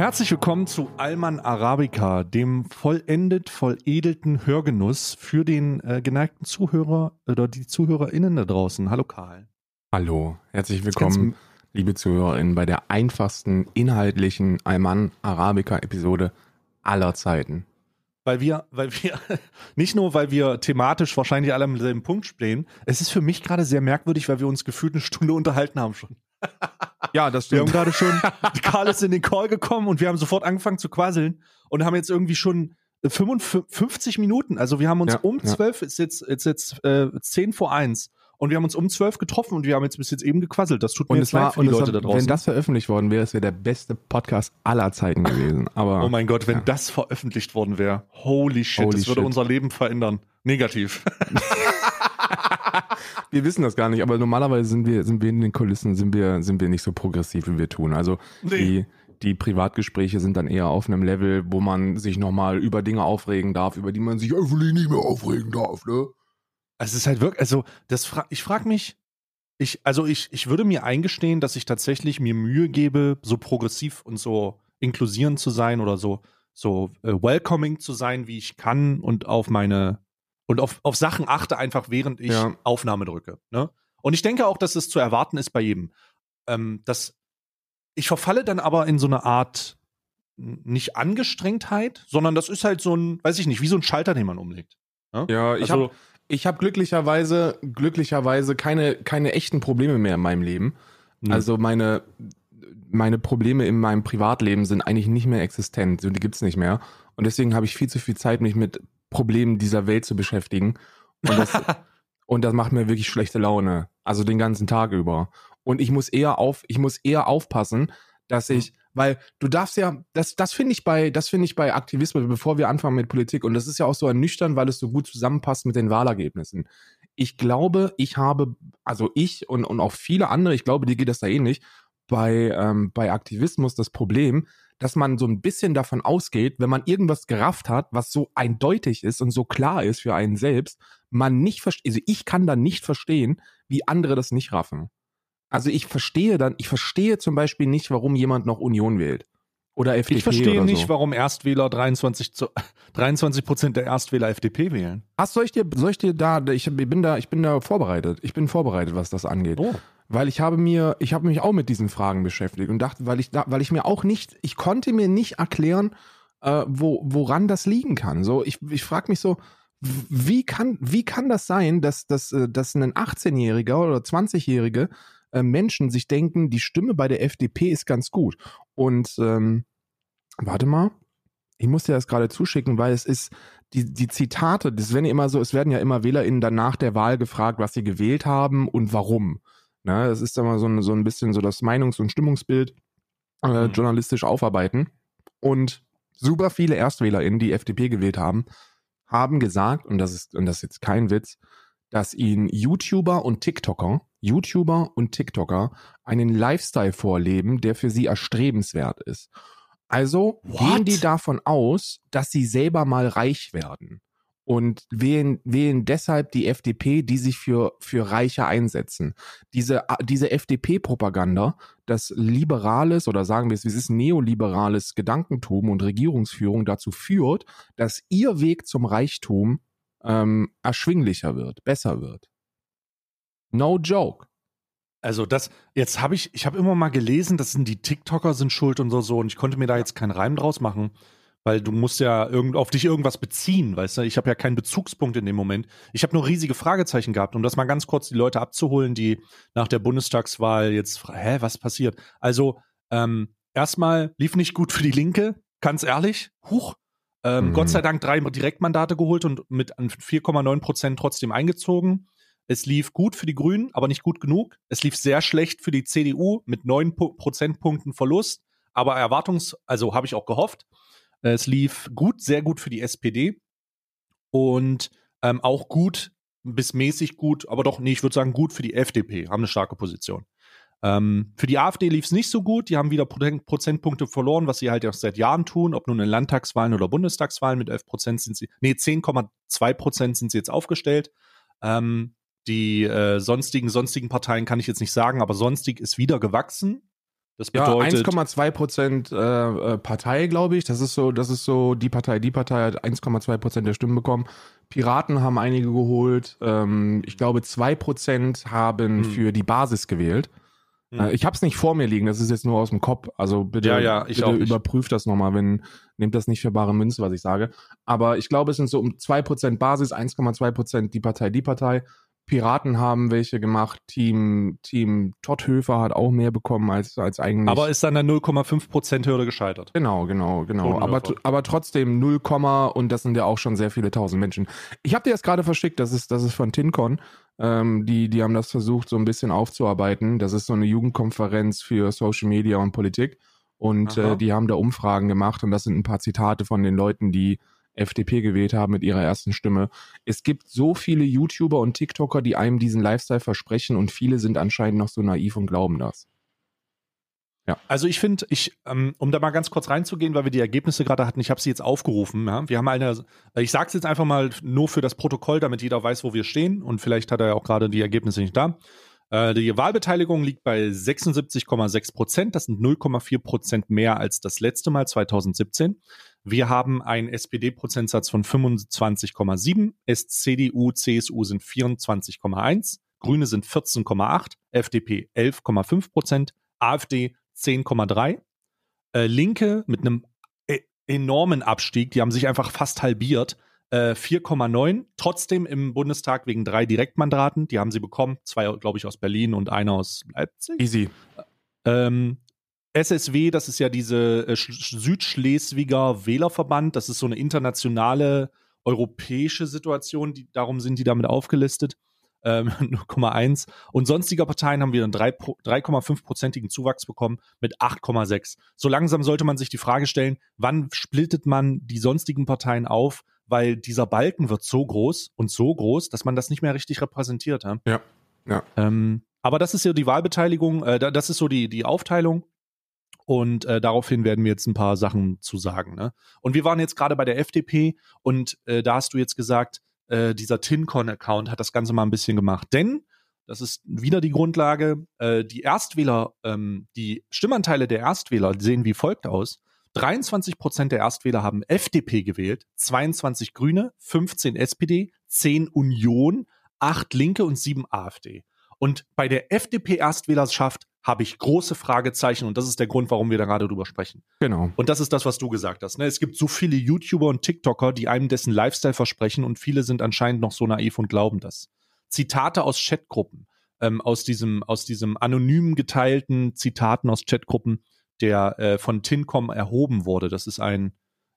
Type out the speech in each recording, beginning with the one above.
Herzlich willkommen zu Alman Arabica, dem vollendet, volledelten Hörgenuss für den äh, geneigten Zuhörer oder die ZuhörerInnen da draußen. Hallo Karl. Hallo, herzlich willkommen, liebe ZuhörerInnen, bei der einfachsten inhaltlichen Alman Arabica Episode aller Zeiten. Weil wir, weil wir, nicht nur, weil wir thematisch wahrscheinlich alle am selben Punkt stehen, es ist für mich gerade sehr merkwürdig, weil wir uns gefühlt eine Stunde unterhalten haben schon. Ja, das Wir stimmt. haben gerade schon, Karl ist in den Call gekommen und wir haben sofort angefangen zu quasseln und haben jetzt irgendwie schon 55 Minuten. Also wir haben uns Ja, um ja. 12, ist jetzt, ist jetzt äh, 10 vor 1 und wir haben uns um 12 getroffen und wir haben jetzt bis jetzt eben gequasselt. Das tut mir Und jetzt es war, leid für und die Leute war, da draußen. wenn das veröffentlicht worden wäre, es wäre der beste Podcast aller Zeiten gewesen. Aber oh mein Gott, wenn Ja. das veröffentlicht worden wäre. Holy shit, Holy das würde shit. unser Leben verändern. Negativ. wir wissen das gar nicht. Aber normalerweise sind wir, sind wir in den Kulissen, sind wir, sind wir nicht so progressiv, wie wir tun. Also Nee. die, die Privatgespräche sind dann eher auf einem Level, wo man sich nochmal über Dinge aufregen darf, über die man sich öffentlich nicht mehr aufregen darf, ne? Also es ist halt wirklich, also das fra ich frage mich, ich, also ich, ich würde mir eingestehen, dass ich tatsächlich mir Mühe gebe, so progressiv und so inklusierend zu sein oder so, so äh, welcoming zu sein, wie ich kann und auf meine und auf, auf Sachen achte einfach, während ich Ja. Aufnahme drücke. Ne? Und ich denke auch, dass es zu erwarten ist bei jedem. Ähm, dass ich verfalle dann aber in so eine Art nicht Angestrengtheit, sondern das ist halt so ein, weiß ich nicht, wie so ein Schalter, den man umlegt. Ne? Ja, ich Also- habe ich hab glücklicherweise, glücklicherweise keine, keine echten Probleme mehr in meinem Leben. Mhm. Also meine, meine Probleme in meinem Privatleben sind eigentlich nicht mehr existent. Die gibt's nicht mehr. Und deswegen habe ich viel zu viel Zeit, mich mit Problemen dieser Welt zu beschäftigen. Und das, und das macht mir wirklich schlechte Laune. Also den ganzen Tag über. Und ich muss eher auf, ich muss eher aufpassen, dass ich, weil du darfst ja, das, das finde ich bei, das finde ich bei Aktivismus, bevor wir anfangen mit Politik, und das ist ja auch so ernüchternd, weil es so gut zusammenpasst mit den Wahlergebnissen. Ich glaube, ich habe, also ich und, und auch viele andere, ich glaube, dir geht das da ähnlich, bei, ähm, bei Aktivismus das Problem, dass man so ein bisschen davon ausgeht, wenn man irgendwas gerafft hat, was so eindeutig ist und so klar ist für einen selbst, man nicht versteht, also ich kann dann nicht verstehen, wie andere das nicht raffen. Also ich verstehe dann, ich verstehe zum Beispiel nicht, warum jemand noch Union wählt. Oder FDP Ich verstehe nicht, so. warum Erstwähler 23 zu, 23 Prozent der Erstwähler FDP wählen. Hast soll ich dir, soll ich dir da, ich bin da, ich bin da vorbereitet. Ich bin vorbereitet, was das angeht. Oh. Weil ich habe mir, ich habe mich auch mit diesen Fragen beschäftigt und dachte, weil ich weil ich mir auch nicht, ich konnte mir nicht erklären, äh, wo, woran das liegen kann. So, ich, ich frage mich so, wie kann, wie kann das sein, dass, dass, äh, dass ein 18-Jähriger oder 20-Jährige äh, Menschen sich denken, die Stimme bei der FDP ist ganz gut. Und ähm, warte mal, ich muss dir das gerade zuschicken, weil es ist, die, die Zitate, das werden immer so, es werden ja immer WählerInnen dann nach der Wahl gefragt, was sie gewählt haben und warum. Ne, das ist mal so ein, so ein bisschen so das Meinungs- und Stimmungsbild äh, Mhm. journalistisch aufarbeiten. Und super viele ErstwählerInnen, die FDP gewählt haben, haben gesagt, und das ist, und das ist jetzt kein Witz, dass ihnen YouTuber und TikToker, YouTuber und TikToker einen Lifestyle vorleben, der für sie erstrebenswert ist. Also What? gehen die davon aus, dass sie selber mal reich werden und wählen, wählen deshalb die FDP, die sich für, für Reiche einsetzen. Diese, diese FDP-Propaganda, das liberales oder sagen wir es, wie es ist, neoliberales Gedankentum und Regierungsführung dazu führt, dass ihr Weg zum Reichtum ähm, erschwinglicher wird, besser wird. No joke. Also das, jetzt habe ich, ich habe immer mal gelesen, das sind die TikToker sind schuld und so, so und ich konnte mir da jetzt keinen Reim draus machen, weil du musst ja irgend, auf dich irgendwas beziehen, weißt du? Ich habe ja keinen Bezugspunkt in dem Moment. Ich habe nur riesige Fragezeichen gehabt, um das mal ganz kurz die Leute abzuholen, die nach der Bundestagswahl jetzt, hä, was passiert? Also, ähm, erstmal lief nicht gut für die Linke, ganz ehrlich, huch. Ähm, Mhm. Gott sei Dank drei Direktmandate geholt und mit an 4,9 Prozent trotzdem eingezogen. Es lief gut für die Grünen, aber nicht gut genug. Es lief sehr schlecht für die CDU mit 9 Pu- Prozentpunkten Verlust, aber Erwartungs-, also habe ich auch gehofft. Es lief gut, sehr gut für die SPD und ähm, auch gut bis mäßig gut, aber doch, nee, ich würde sagen gut für die FDP, haben eine starke Position. Ähm, für die AfD lief es nicht so gut, die haben wieder Prozent- Prozentpunkte verloren, was sie halt auch seit Jahren tun, ob nun in Landtagswahlen oder Bundestagswahlen, mit 11 Prozent sind sie, nee, 10,2 Prozent sind sie jetzt aufgestellt. Ähm, die äh, sonstigen, sonstigen Parteien kann ich jetzt nicht sagen, aber sonstig ist wieder gewachsen. Das bedeutet. Ja, 1,2 Prozent äh, äh, Partei, glaube ich. Das ist so, das ist so, die Partei, die Partei hat 1,2 Prozent der Stimmen bekommen. Piraten haben einige geholt. Ähm, ich glaube, 2 Prozent haben hm. für die Basis gewählt. Hm. Äh, ich habe es nicht vor mir liegen, das ist jetzt nur aus dem Kopf. Also bitte, ja, ja, bitte überprüft das nochmal, wenn, nehmt das nicht für bare Münze, was ich sage. Aber ich glaube, es sind so um 2% Basis, 1,2% die Partei, die Partei. Piraten haben welche gemacht. Team, Team Totthöfer hat auch mehr bekommen als, als eigentlich. Aber ist dann der 0,5% Hürde gescheitert. Genau, genau, genau. Aber, aber trotzdem 0, und das sind ja auch schon sehr viele tausend Menschen. Ich habe dir das gerade verschickt, das ist, das ist von TinCon. Ähm, die, die haben das versucht, so ein bisschen aufzuarbeiten. Das ist so eine Jugendkonferenz für Social Media und Politik. Und äh, die haben da Umfragen gemacht und das sind ein paar Zitate von den Leuten, die FDP gewählt haben mit ihrer ersten Stimme. Es gibt so viele YouTuber und TikToker, die einem diesen Lifestyle versprechen und viele sind anscheinend noch so naiv und glauben das. Ja. Also ich finde, ich, ähm, um da mal ganz kurz reinzugehen, weil wir die Ergebnisse gerade hatten, ich habe sie jetzt aufgerufen. Ja? Wir haben eine, ich sage es jetzt einfach mal nur für das Protokoll, damit jeder weiß, wo wir stehen und vielleicht hat er ja auch gerade die Ergebnisse nicht da. Äh, die Wahlbeteiligung liegt bei 76,6 Prozent. Das sind 0,4 Prozent mehr als das letzte Mal 2017. Wir haben einen SPD-Prozentsatz von 25,7, CDU, CSU sind 24,1, Grüne sind 14,8, FDP 11,5 Prozent, AfD 10,3, äh, Linke mit einem e enormen Abstieg, die haben sich einfach fast halbiert, äh, 4,9, trotzdem im Bundestag wegen drei Direktmandaten, die haben sie bekommen, zwei, glaube ich, aus Berlin und einer aus Leipzig. Easy. Ähm, SSW, das ist ja diese äh, Südschleswiger Wählerverband, das ist so eine internationale europäische Situation, die, darum sind die damit aufgelistet. Ähm, 0,1. Und sonstiger Parteien haben wir einen 3,5-prozentigen Zuwachs bekommen mit 8,6. So langsam sollte man sich die Frage stellen, wann splittet man die sonstigen Parteien auf, weil dieser Balken wird so groß und so groß, dass man das nicht mehr richtig repräsentiert. Ja. ja. ja. Ähm, aber das ist ja die Wahlbeteiligung, äh, das ist so die, die Aufteilung. Und äh, daraufhin werden wir jetzt ein paar Sachen zu sagen. Ne? Und wir waren jetzt gerade bei der FDP und äh, da hast du jetzt gesagt, äh, dieser TinCon-Account hat das Ganze mal ein bisschen gemacht. Denn, das ist wieder die Grundlage, äh, die Erstwähler, ähm, die Stimmanteile der Erstwähler sehen wie folgt aus. 23 Prozent der Erstwähler haben FDP gewählt, 22 Grüne, 15 SPD, 10 Union, 8 Linke und 7 AfD. Und bei der FDP-Erstwählerschaft habe ich große Fragezeichen und das ist der Grund, warum wir da gerade drüber sprechen. Genau. Und das ist das, was du gesagt hast. Ne? Es gibt so viele YouTuber und TikToker, die einem dessen Lifestyle versprechen und viele sind anscheinend noch so naiv und glauben das. Zitate aus Chatgruppen, ähm, aus diesem, aus diesem anonym geteilten Zitaten aus Chatgruppen, der äh, von Tincom erhoben wurde. Das ist ein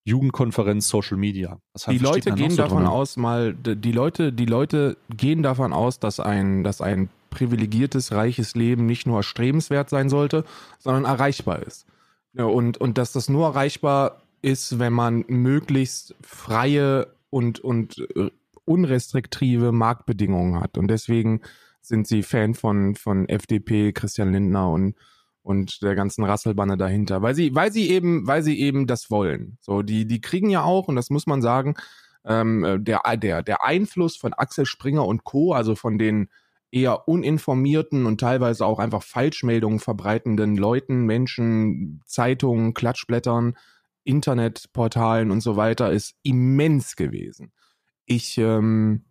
Jugendkonferenz Social Media. die Leute gehen davon aus, mal die Leute, die Leute gehen davon aus, dass ein, dass ein privilegiertes, reiches Leben nicht nur erstrebenswert sein sollte, sondern erreichbar ist. Ja, und, und dass das nur erreichbar ist, wenn man möglichst freie und, und äh, unrestriktive Marktbedingungen hat. Und deswegen sind sie Fan von, von FDP, Christian Lindner und, und der ganzen Rasselbanne dahinter. Weil sie, weil sie eben, weil sie eben das wollen. So, die, die kriegen ja auch, und das muss man sagen, ähm, der, der, der Einfluss von Axel Springer und Co., also von den eher uninformierten und teilweise auch einfach Falschmeldungen verbreitenden Leuten, Menschen, Zeitungen, Klatschblättern, Internetportalen und so weiter ist immens gewesen. Ich, ähm,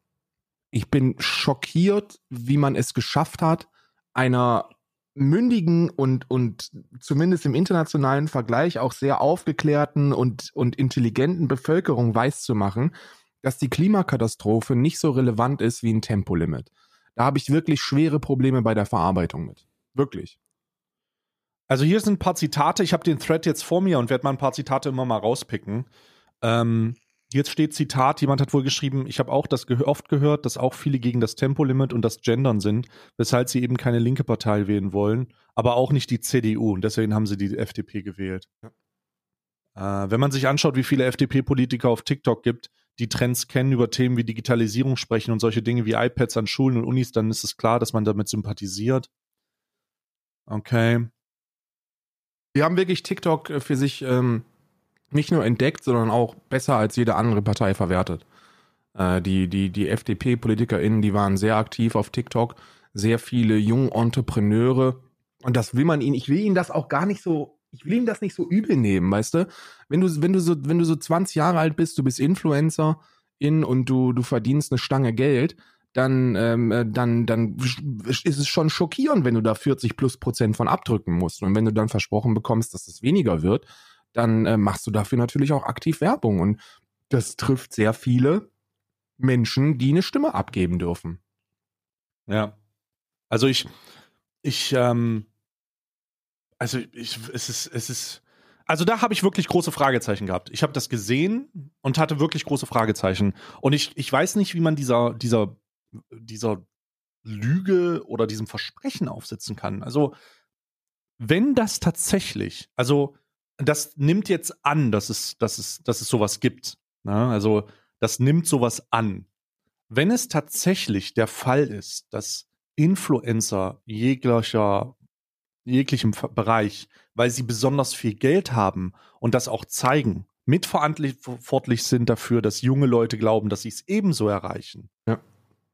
ich bin schockiert, wie man es geschafft hat, einer mündigen und, und zumindest im internationalen Vergleich auch sehr aufgeklärten und, und intelligenten Bevölkerung weiszumachen, dass die Klimakatastrophe nicht so relevant ist wie ein Tempolimit. Da habe ich wirklich schwere Probleme bei der Verarbeitung mit. Wirklich. Also hier sind ein paar Zitate. Ich habe den Thread jetzt vor mir und werde mal ein paar Zitate immer mal rauspicken. Ähm, jetzt steht Zitat, jemand hat wohl geschrieben, ich habe auch das ge oft gehört, dass auch viele gegen das Tempolimit und das Gendern sind, weshalb sie eben keine linke Partei wählen wollen, aber auch nicht die CDU und deswegen haben sie die FDP gewählt. Ja. Äh, wenn man sich anschaut, wie viele FDP-Politiker auf TikTok gibt, die Trends kennen, über Themen wie Digitalisierung sprechen und solche Dinge wie iPads an Schulen und Unis, dann ist es klar, dass man damit sympathisiert. Okay. Die haben wirklich TikTok äh, für sich ähm, nicht nur entdeckt, sondern auch besser als jede andere Partei verwertet. Äh, die die, die FDP-PolitikerInnen, die waren sehr aktiv auf TikTok. Sehr viele junge Entrepreneure Und das will man ihn, ich will ihn das auch gar nicht so, ich will ihm das nicht so übel nehmen, weißt du? Wenn du, wenn du so, wenn du so 20 Jahre alt bist, du bist Influencer in und du, du verdienst eine Stange Geld, dann, ähm, äh, dann, dann ist es schon schockierend, wenn du da 40 plus Prozent von abdrücken musst. Und wenn du dann versprochen bekommst, dass es weniger wird, dann äh, machst du dafür natürlich auch aktiv Werbung. Und das trifft sehr viele Menschen, die eine Stimme abgeben dürfen. Ja. Also ich, ich, ähm, also ich, es ist, es ist, also da habe ich wirklich große Fragezeichen gehabt. Ich habe das gesehen und hatte wirklich große Fragezeichen. Und ich, ich weiß nicht, wie man dieser, dieser, dieser Lüge oder diesem Versprechen aufsetzen kann. Also, wenn das tatsächlich, also das nimmt jetzt an, dass es, dass es, dass es sowas gibt. Ne? Also, das nimmt sowas an. Wenn es tatsächlich der Fall ist, dass Influencer jeglicher, jeglichem Bereich, weil sie besonders viel Geld haben und das auch zeigen, mitverantwortlich sind dafür, dass junge Leute glauben, dass sie es ebenso erreichen, ja.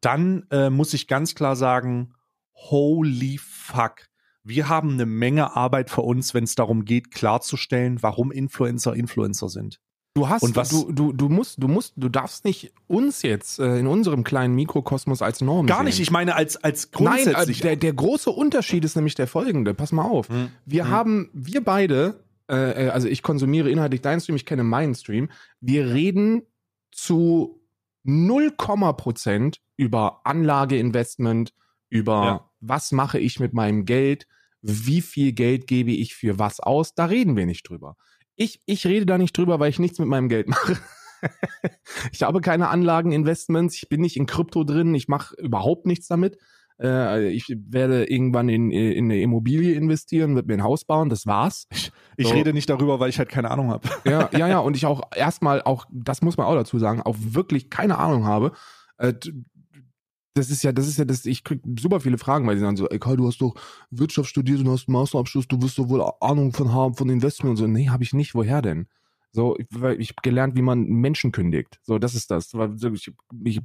dann äh, muss ich ganz klar sagen, holy fuck. Wir haben eine Menge Arbeit für uns, wenn es darum geht, klarzustellen, warum Influencer Influencer sind. Du hast, Und was- du, du, du musst, du musst, du darfst nicht uns jetzt äh, in unserem kleinen Mikrokosmos als Norm Gar sehen. nicht, ich meine als, als Nein, äh, grundsätzlich. der, der große Unterschied ist nämlich der folgende. Pass mal auf. Hm. Wir Hm. haben, wir beide, äh, äh, also ich konsumiere inhaltlich deinen Stream, ich kenne meinen Stream. Wir reden zu 0, Prozent über Anlageinvestment, über Ja. was mache ich mit meinem Geld, wie viel Geld gebe ich für was aus. Da reden wir nicht drüber. Ich, ich rede da nicht drüber, weil ich nichts mit meinem Geld mache. ich habe keine Anlageninvestments, ich bin nicht in Krypto drin, ich mache überhaupt nichts damit. Äh, ich werde irgendwann in, in eine Immobilie investieren, wird mir ein Haus bauen, das war's. ich so. rede nicht darüber, weil ich halt keine Ahnung habe. Ja, ja, ja, und ich auch erstmal auch, das muss man auch dazu sagen, auch wirklich keine Ahnung habe. Äh, das ist ja, das ist ja, das, ich krieg super viele Fragen, weil die sagen so, ey Karl, du hast doch Wirtschaft studiert und hast einen Masterabschluss, du wirst doch wohl Ahnung von haben, von Investment und so. Nee, habe ich nicht, woher denn? So, ich, ich habe gelernt, wie man Menschen kündigt. So, das ist das. Ich, ich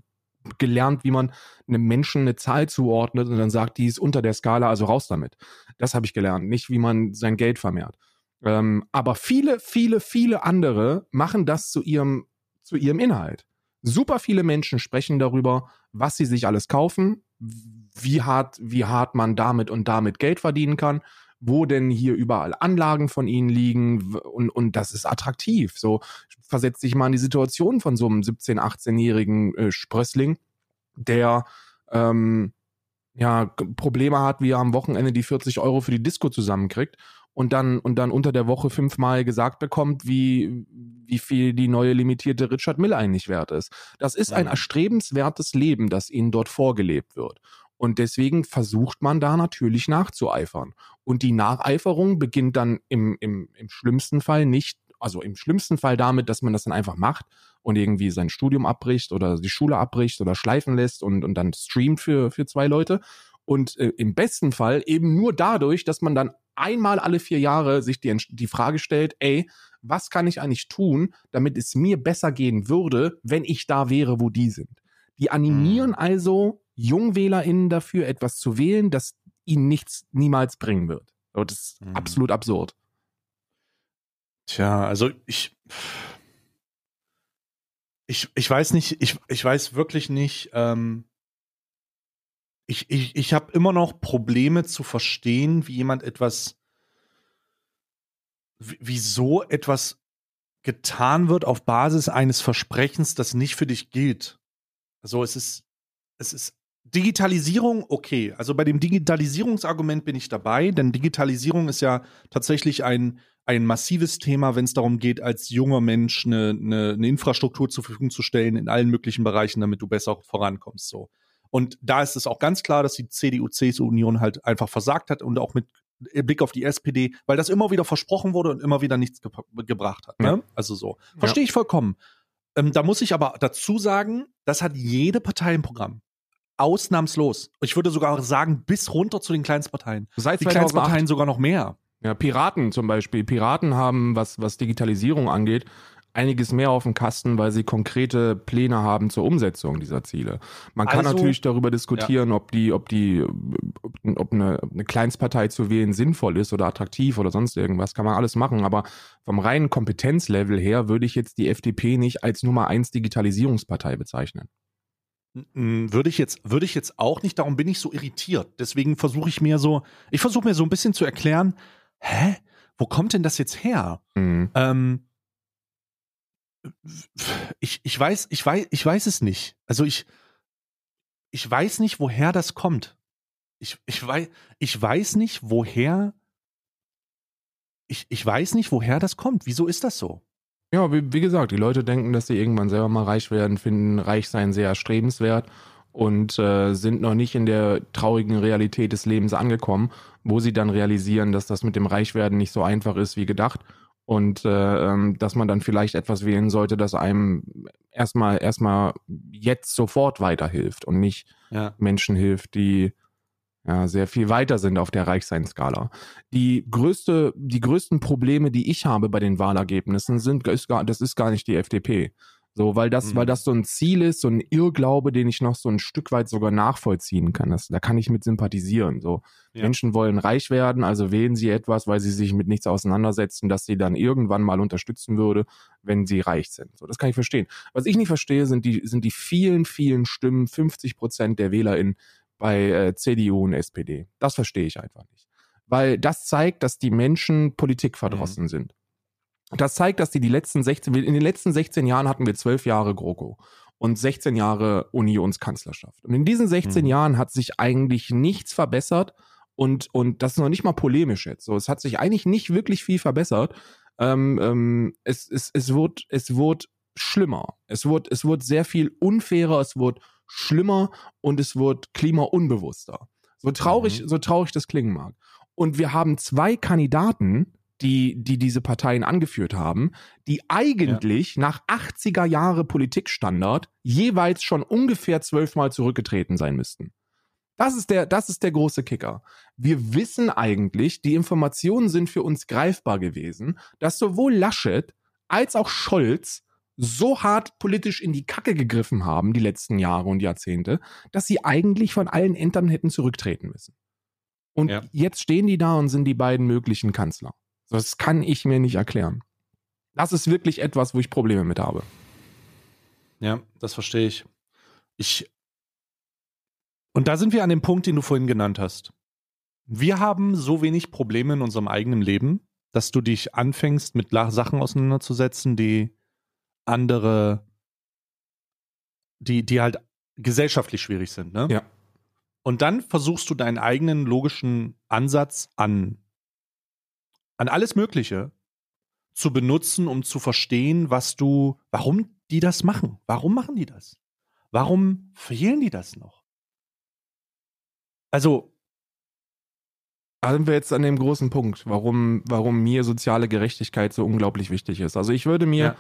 gelernt, wie man einem Menschen eine Zahl zuordnet und dann sagt, die ist unter der Skala, also raus damit. Das habe ich gelernt, nicht wie man sein Geld vermehrt. Ähm, aber viele, viele, viele andere machen das zu ihrem, zu ihrem Inhalt. Super viele Menschen sprechen darüber, was sie sich alles kaufen, wie hart, wie hart man damit und damit Geld verdienen kann, wo denn hier überall Anlagen von ihnen liegen und, und das ist attraktiv. So versetzt sich mal in die Situation von so einem 17-, 18-jährigen äh, Sprössling, der ähm, ja Probleme hat, wie er am Wochenende die 40 Euro für die Disco zusammenkriegt und dann und dann unter der Woche fünfmal gesagt bekommt, wie wie viel die neue limitierte Richard Mill eigentlich wert ist. Das ist ein erstrebenswertes Leben, das ihnen dort vorgelebt wird. Und deswegen versucht man da natürlich nachzueifern. Und die Nacheiferung beginnt dann im, im, im schlimmsten Fall nicht, also im schlimmsten Fall damit, dass man das dann einfach macht und irgendwie sein Studium abbricht oder die Schule abbricht oder schleifen lässt und, und dann streamt für, für zwei Leute. Und äh, im besten Fall eben nur dadurch, dass man dann einmal alle vier Jahre sich die, die Frage stellt, ey, was kann ich eigentlich tun, damit es mir besser gehen würde, wenn ich da wäre, wo die sind. Die animieren Mhm. also JungwählerInnen dafür, etwas zu wählen, das ihnen nichts niemals bringen wird. So, das ist Mhm. absolut absurd. Tja, also ich. Ich, ich weiß nicht, ich, ich weiß wirklich nicht, ähm, ich, ich, ich habe immer noch Probleme zu verstehen, wie jemand etwas, wieso etwas getan wird auf Basis eines Versprechens, das nicht für dich gilt. Also es ist, es ist Digitalisierung, okay. Also bei dem Digitalisierungsargument bin ich dabei, denn Digitalisierung ist ja tatsächlich ein, ein massives Thema, wenn es darum geht, als junger Mensch eine, eine, eine Infrastruktur zur Verfügung zu stellen in allen möglichen Bereichen, damit du besser vorankommst. So. Und da ist es auch ganz klar, dass die CDU-CSU-Union halt einfach versagt hat und auch mit Blick auf die SPD, weil das immer wieder versprochen wurde und immer wieder nichts ge gebracht hat. Ne? Ja. Also so. Verstehe ich vollkommen. Ähm, da muss ich aber dazu sagen, das hat jede Partei im Programm. Ausnahmslos. Ich würde sogar sagen, bis runter zu den Kleinstparteien. Seit Die 2008 Kleinstparteien sogar noch mehr. Ja, Piraten zum Beispiel. Piraten haben, was, was Digitalisierung angeht, einiges mehr auf dem Kasten, weil sie konkrete Pläne haben zur Umsetzung dieser Ziele. Man kann Also- natürlich darüber diskutieren, ob die, ob die, ob eine, eine Kleinstpartei zu wählen sinnvoll ist oder attraktiv oder sonst irgendwas, kann man alles machen. Aber vom reinen Kompetenzlevel her würde ich jetzt die FDP nicht als Nummer eins Digitalisierungspartei bezeichnen. Würde ich jetzt, würde ich jetzt auch nicht, darum bin ich so irritiert. Deswegen versuche ich mir so, ich versuche mir so ein bisschen zu erklären, hä? Wo kommt denn das jetzt her? Mhm. Ähm, ich, ich weiß, ich weiß, ich weiß es nicht. Also ich, ich weiß nicht, woher das kommt. Ich, ich weiß, ich weiß nicht, woher, ich, ich weiß nicht, woher das kommt. Wieso ist das so? Ja, wie, wie gesagt, die Leute denken, dass sie irgendwann selber mal reich werden, finden Reichsein sehr erstrebenswert und äh, sind noch nicht in der traurigen Realität des Lebens angekommen, wo sie dann realisieren, dass das mit dem Reichwerden nicht so einfach ist wie gedacht und äh, ähm, dass man dann vielleicht etwas wählen sollte, das einem erstmal erstmal jetzt sofort weiterhilft und nicht Ja. Menschen hilft, die ja, sehr viel weiter sind auf der Reichseinskala. Die größte, die größten Probleme, die ich habe bei den Wahlergebnissen, sind, ist gar, das ist gar nicht die FDP. So, weil das, Mhm. weil das so ein Ziel ist, so ein Irrglaube, den ich noch so ein Stück weit sogar nachvollziehen kann. Das, da kann ich mit sympathisieren. So, Ja. Menschen wollen reich werden, also wählen sie etwas, weil sie sich mit nichts auseinandersetzen, das sie dann irgendwann mal unterstützen würde, wenn sie reich sind. So, das kann ich verstehen. Was ich nicht verstehe, sind die, sind die vielen, vielen Stimmen, 50 Prozent der WählerInnen bei äh, CDU und SPD. Das verstehe ich einfach nicht. Weil das zeigt, dass die Menschen Politik verdrossen sind. Das zeigt, dass die die letzten 16, in den letzten 16 Jahren hatten wir 12 Jahre GroKo und 16 Jahre Unionskanzlerschaft. Und in diesen 16 Mhm. Jahren hat sich eigentlich nichts verbessert und, und das ist noch nicht mal polemisch jetzt. So, es hat sich eigentlich nicht wirklich viel verbessert. Ähm, ähm, es, es, es, wird, es wird schlimmer. Es wird, es wird sehr viel unfairer, es wird schlimmer und es wird klimaunbewusster. So traurig, Mhm. so traurig das klingen mag. Und wir haben zwei Kandidaten, die, die diese Parteien angeführt haben, die eigentlich nach 80er Jahre Politikstandard jeweils schon ungefähr zwölfmal zurückgetreten sein müssten. Das ist der, das ist der große Kicker. Wir wissen eigentlich, die Informationen sind für uns greifbar gewesen, dass sowohl Laschet als auch Scholz so hart politisch in die Kacke gegriffen haben, die letzten Jahre und Jahrzehnte, dass sie eigentlich von allen Ämtern hätten zurücktreten müssen. Und Ja. jetzt stehen die da und sind die beiden möglichen Kanzler. Das kann ich mir nicht erklären. Das ist wirklich etwas, wo ich Probleme mit habe. Ja, das verstehe ich. Ich. Und da sind wir an dem Punkt, den du vorhin genannt hast. Wir haben so wenig Probleme in unserem eigenen Leben, dass du dich anfängst, mit Sachen auseinanderzusetzen, die andere, die, die halt gesellschaftlich schwierig sind, ne? Ja. Und dann versuchst du deinen eigenen logischen Ansatz an, an alles Mögliche zu benutzen, um zu verstehen, was du, warum die das machen. Warum machen die das? Warum fehlen die das noch? Also, Da sind wir jetzt an dem großen Punkt, warum, warum mir soziale Gerechtigkeit so unglaublich wichtig ist. Also ich würde mir, Ja.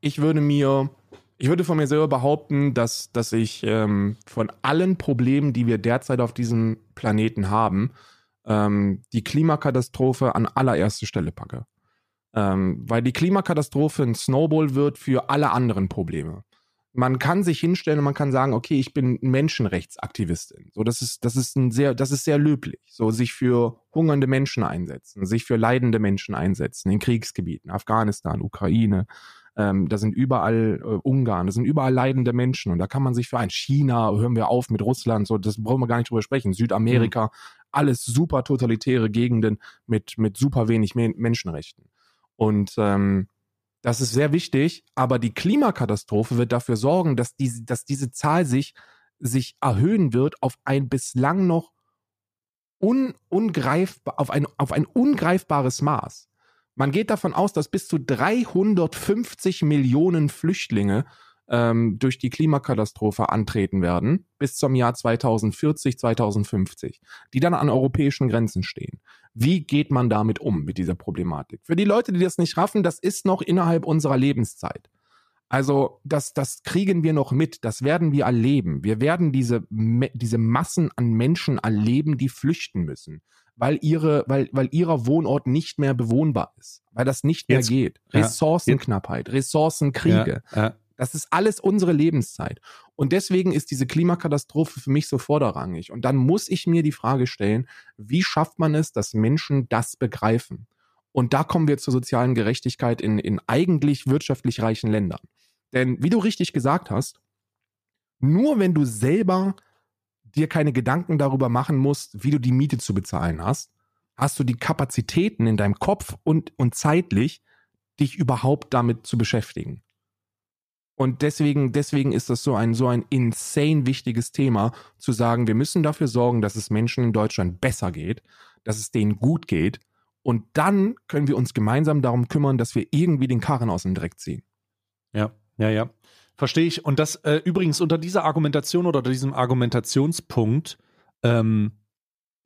ich würde mir, ich würde von mir selber behaupten, dass, dass ich ähm, von allen Problemen, die wir derzeit auf diesem Planeten haben, ähm, die Klimakatastrophe an allererste Stelle packe. Ähm, weil die Klimakatastrophe ein Snowball wird für alle anderen Probleme. Man kann sich hinstellen und man kann sagen, okay, ich bin Menschenrechtsaktivistin. So, das ist, das ist ein sehr, das ist sehr löblich. So, sich für hungernde Menschen einsetzen, sich für leidende Menschen einsetzen in Kriegsgebieten, Afghanistan, Ukraine. Ähm, da sind überall äh, Ungarn, da sind überall leidende Menschen und da kann man sich für ein China, hören wir auf mit Russland, so, das brauchen wir gar nicht drüber sprechen. Südamerika, alles super totalitäre Gegenden mit, mit super wenig Men Menschenrechten. Und ähm, das ist sehr wichtig, aber die Klimakatastrophe wird dafür sorgen, dass diese, dass diese Zahl sich, sich erhöhen wird auf ein bislang noch un, ungreifbar, auf ein, auf ein ungreifbares Maß. Man geht davon aus, dass bis zu 350 Millionen Flüchtlinge ähm, durch die Klimakatastrophe antreten werden, bis zum Jahr 2040, 2050, die dann an europäischen Grenzen stehen. Wie geht man damit um, mit dieser Problematik? Für die Leute, die das nicht raffen, das ist noch innerhalb unserer Lebenszeit. Also das, das kriegen wir noch mit, das werden wir erleben. Wir werden diese, diese Massen an Menschen erleben, die flüchten müssen. weil ihre, weil, weil ihrer Wohnort nicht mehr bewohnbar ist, weil das nicht mehr Jetzt- geht. ja. Ressourcenknappheit, Ressourcenkriege. Ja, ja. Das ist alles unsere Lebenszeit. Und deswegen ist diese Klimakatastrophe für mich so vorderrangig. Und dann muss ich mir die Frage stellen, wie schafft man es, dass Menschen das begreifen? Und da kommen wir zur sozialen Gerechtigkeit in, in eigentlich wirtschaftlich reichen Ländern. Denn wie du richtig gesagt hast, nur wenn du selber dir keine Gedanken darüber machen musst, wie du die Miete zu bezahlen hast, hast du die Kapazitäten in deinem Kopf und, und zeitlich, dich überhaupt damit zu beschäftigen. Und deswegen, deswegen ist das so ein, so ein insane wichtiges Thema, zu sagen, wir müssen dafür sorgen, dass es Menschen in Deutschland besser geht, dass es denen gut geht. Und dann können wir uns gemeinsam darum kümmern, dass wir irgendwie den Karren aus dem Dreck ziehen. Ja, ja, ja. Verstehe ich. Und das äh, übrigens unter dieser Argumentation oder diesem Argumentationspunkt ähm,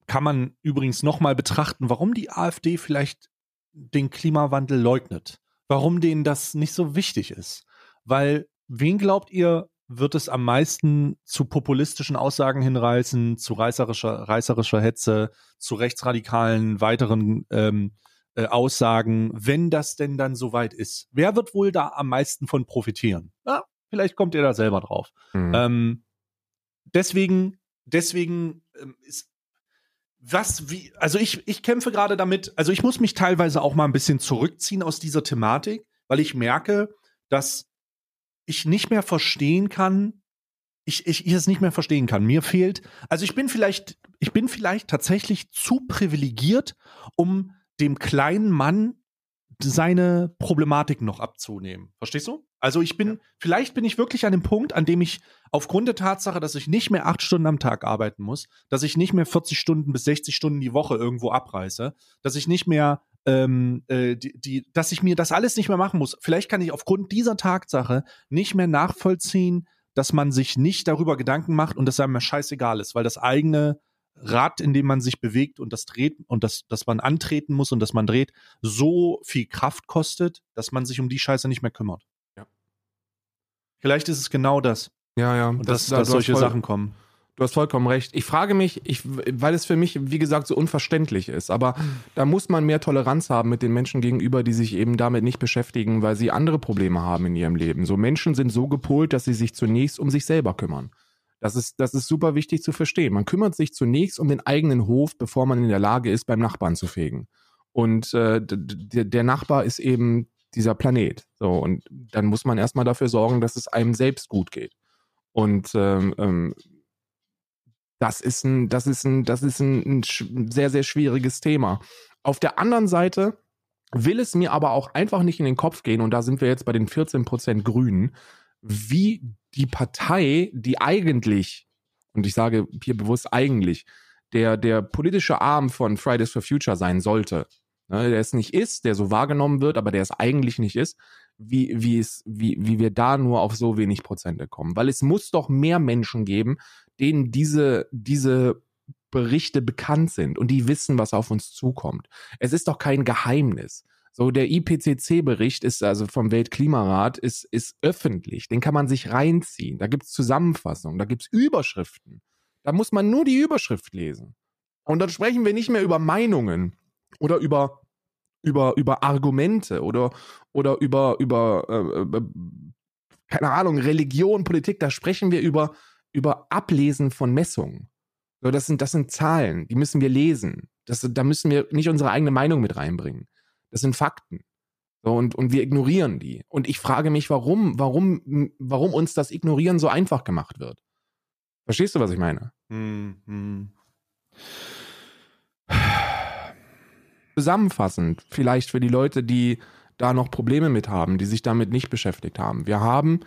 kann man übrigens nochmal betrachten, warum die AfD vielleicht den Klimawandel leugnet. Warum denen das nicht so wichtig ist. Weil, wen glaubt ihr, wird es am meisten zu populistischen Aussagen hinreißen, zu reißerischer, reißerischer Hetze, zu rechtsradikalen weiteren ähm, äh, Aussagen, wenn das denn dann soweit ist. Wer wird wohl da am meisten von profitieren? Ja, vielleicht kommt ihr da selber drauf. Mhm. Ähm, deswegen, deswegen ähm, ist was wie, also ich, ich kämpfe gerade damit, also ich muss mich teilweise auch mal ein bisschen zurückziehen aus dieser Thematik, weil ich merke, dass ich nicht mehr verstehen kann, ich, ich, ich es nicht mehr verstehen kann. Mir fehlt, also ich bin vielleicht, ich bin vielleicht tatsächlich zu privilegiert, um dem kleinen Mann seine Problematik noch abzunehmen. Verstehst du? Also ich bin, vielleicht bin ich wirklich an dem Punkt, an dem ich aufgrund der Tatsache, dass ich nicht mehr acht Stunden am Tag arbeiten muss, dass ich nicht mehr 40 Stunden bis 60 Stunden die Woche irgendwo abreiße, dass ich nicht mehr ähm, äh, die, die, dass ich mir das alles nicht mehr machen muss. Vielleicht kann ich aufgrund dieser Tatsache nicht mehr nachvollziehen, dass man sich nicht darüber Gedanken macht und dass einem scheißegal ist, weil das eigene Rad, in dem man sich bewegt und das dreht und das, dass man antreten muss und dass man dreht, so viel Kraft kostet, dass man sich um die Scheiße nicht mehr kümmert. Ja. Vielleicht ist es genau das. ja, ja. Und dass, da- dass du hast solche voll- Sachen kommen. Du hast vollkommen recht. Ich frage mich, ich, weil es für mich, wie gesagt, so unverständlich ist. Aber da muss man mehr Toleranz haben mit den Menschen gegenüber, die sich eben damit nicht beschäftigen, weil sie andere Probleme haben in ihrem Leben. So Menschen sind so gepolt, dass sie sich zunächst um sich selber kümmern. Das ist, das ist super wichtig zu verstehen. Man kümmert sich zunächst um den eigenen Hof, bevor man in der Lage ist, beim Nachbarn zu fegen. Und äh, der Nachbar ist eben dieser Planet. So, und dann muss man erstmal dafür sorgen, dass es einem selbst gut geht. Und ähm, ähm, das ist ein, das ist ein, das ist ein, ein sehr, sehr schwieriges Thema. Auf der anderen Seite will es mir aber auch einfach nicht in den Kopf gehen, und da sind wir jetzt bei den 14% Grünen, wie die Partei, die eigentlich, und ich sage hier bewusst eigentlich, der, der politische Arm von Fridays for Future sein sollte, ne, der es nicht ist, der so wahrgenommen wird, aber der es eigentlich nicht ist, wie, wie, es, wie, wie wir da nur auf so wenig Prozente kommen. Weil es muss doch mehr Menschen geben, denen diese, diese Berichte bekannt sind und die wissen, was auf uns zukommt. Es ist doch kein Geheimnis. So, der IPCC-Bericht ist also vom Weltklimarat ist, ist öffentlich. Den kann man sich reinziehen. Da gibt's Zusammenfassungen, da gibt's Überschriften. Da muss man nur die Überschrift lesen. Und dann sprechen wir nicht mehr über Meinungen oder über, über, über Argumente oder, oder über, über äh, äh, keine Ahnung, Religion, Politik. Da sprechen wir über, über Ablesen von Messungen. So, das sind, das sind Zahlen, die müssen wir lesen. Das, da müssen wir nicht unsere eigene Meinung mit reinbringen. Das sind Fakten. So, und, und wir ignorieren die. Und ich frage mich, warum, warum, warum uns das Ignorieren so einfach gemacht wird. Verstehst du, was ich meine? Hm, hm. Zusammenfassend, vielleicht für die Leute, die da noch Probleme mit haben, die sich damit nicht beschäftigt haben. Wir haben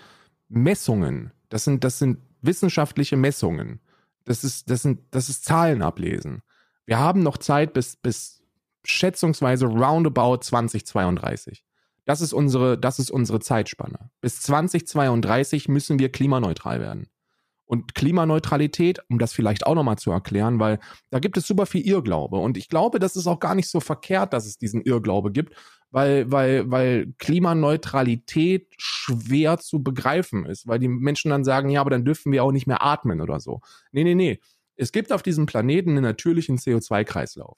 Messungen. Das sind, das sind wissenschaftliche Messungen. Das ist, das sind, das ist Zahlen ablesen. Wir haben noch Zeit bis, bis schätzungsweise roundabout 2032. Das ist unsere, das ist unsere Zeitspanne. Bis 2032 müssen wir klimaneutral werden. Und Klimaneutralität, um das vielleicht auch nochmal zu erklären, weil da gibt es super viel Irrglaube. Und ich glaube, das ist auch gar nicht so verkehrt, dass es diesen Irrglaube gibt, weil, weil, weil Klimaneutralität schwer zu begreifen ist, weil die Menschen dann sagen, ja, aber dann dürfen wir auch nicht mehr atmen oder so. Nee, nee, nee. Es gibt auf diesem Planeten einen natürlichen CO2-Kreislauf.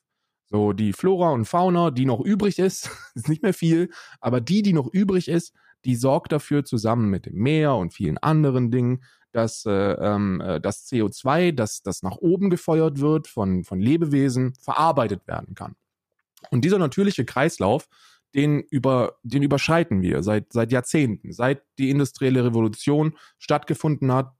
So, die Flora und Fauna, die noch übrig ist, ist nicht mehr viel, aber die, die noch übrig ist, die sorgt dafür zusammen mit dem Meer und vielen anderen Dingen, dass äh, ähm, äh, das CO2, das, das nach oben gefeuert wird von, von Lebewesen, verarbeitet werden kann. Und dieser natürliche Kreislauf, den, über, den überschreiten wir seit, seit Jahrzehnten. Seit die industrielle Revolution stattgefunden hat,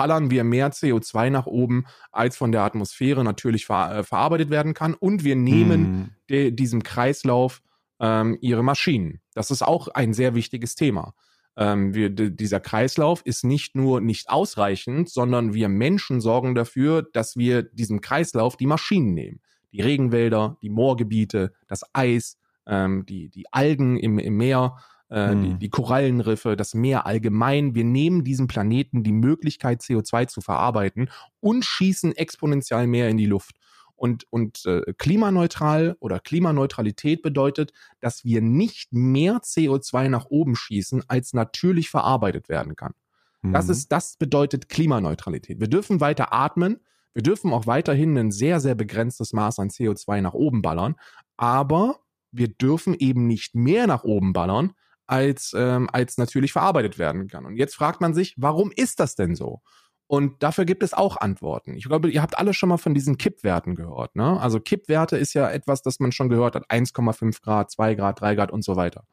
ballern wir mehr CO2 nach oben, als von der Atmosphäre natürlich ver äh, verarbeitet werden kann. Und wir nehmen hm. diesem Kreislauf ähm, ihre Maschinen. Das ist auch ein sehr wichtiges Thema. Ähm, wir, dieser Kreislauf ist nicht nur nicht ausreichend, sondern wir Menschen sorgen dafür, dass wir diesem Kreislauf die Maschinen nehmen. Die Regenwälder, die Moorgebiete, das Eis, ähm, die, die Algen im, im Meer, äh, hm. die, die Korallenriffe, das Meer allgemein. Wir nehmen diesem Planeten die Möglichkeit, CO2 zu verarbeiten und schießen exponentiell mehr in die Luft. Und, und äh, klimaneutral oder Klimaneutralität bedeutet, dass wir nicht mehr CO2 nach oben schießen, als natürlich verarbeitet werden kann. Mhm. Das ist, das bedeutet Klimaneutralität. Wir dürfen weiter atmen. Wir dürfen auch weiterhin ein sehr, sehr begrenztes Maß an CO2 nach oben ballern. Aber wir dürfen eben nicht mehr nach oben ballern, als, ähm, als natürlich verarbeitet werden kann. Und jetzt fragt man sich, warum ist das denn so? Und dafür gibt es auch Antworten. Ich glaube, ihr habt alle schon mal von diesen Kippwerten gehört. Ne? Also Kippwerte ist ja etwas, das man schon gehört hat. 1,5 Grad, 2 Grad, 3 Grad und so weiter.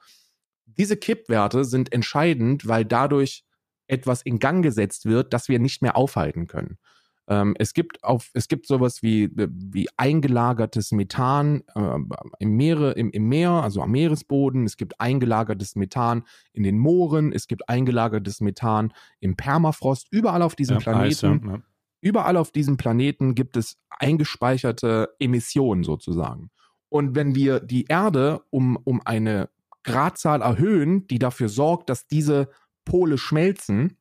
Diese Kippwerte sind entscheidend, weil dadurch etwas in Gang gesetzt wird, das wir nicht mehr aufhalten können. Ähm, es gibt auf, es gibt sowas wie, wie eingelagertes Methan äh, im, Meere, im, im Meer, also am Meeresboden. Es gibt eingelagertes Methan in den Mooren. Es gibt eingelagertes Methan im Permafrost. Überall auf diesem ja, Planeten. Eis, ja. Überall auf diesem Planeten gibt es eingespeicherte Emissionen sozusagen. Und wenn wir die Erde um, um eine Gradzahl erhöhen, die dafür sorgt, dass diese Pole schmelzen,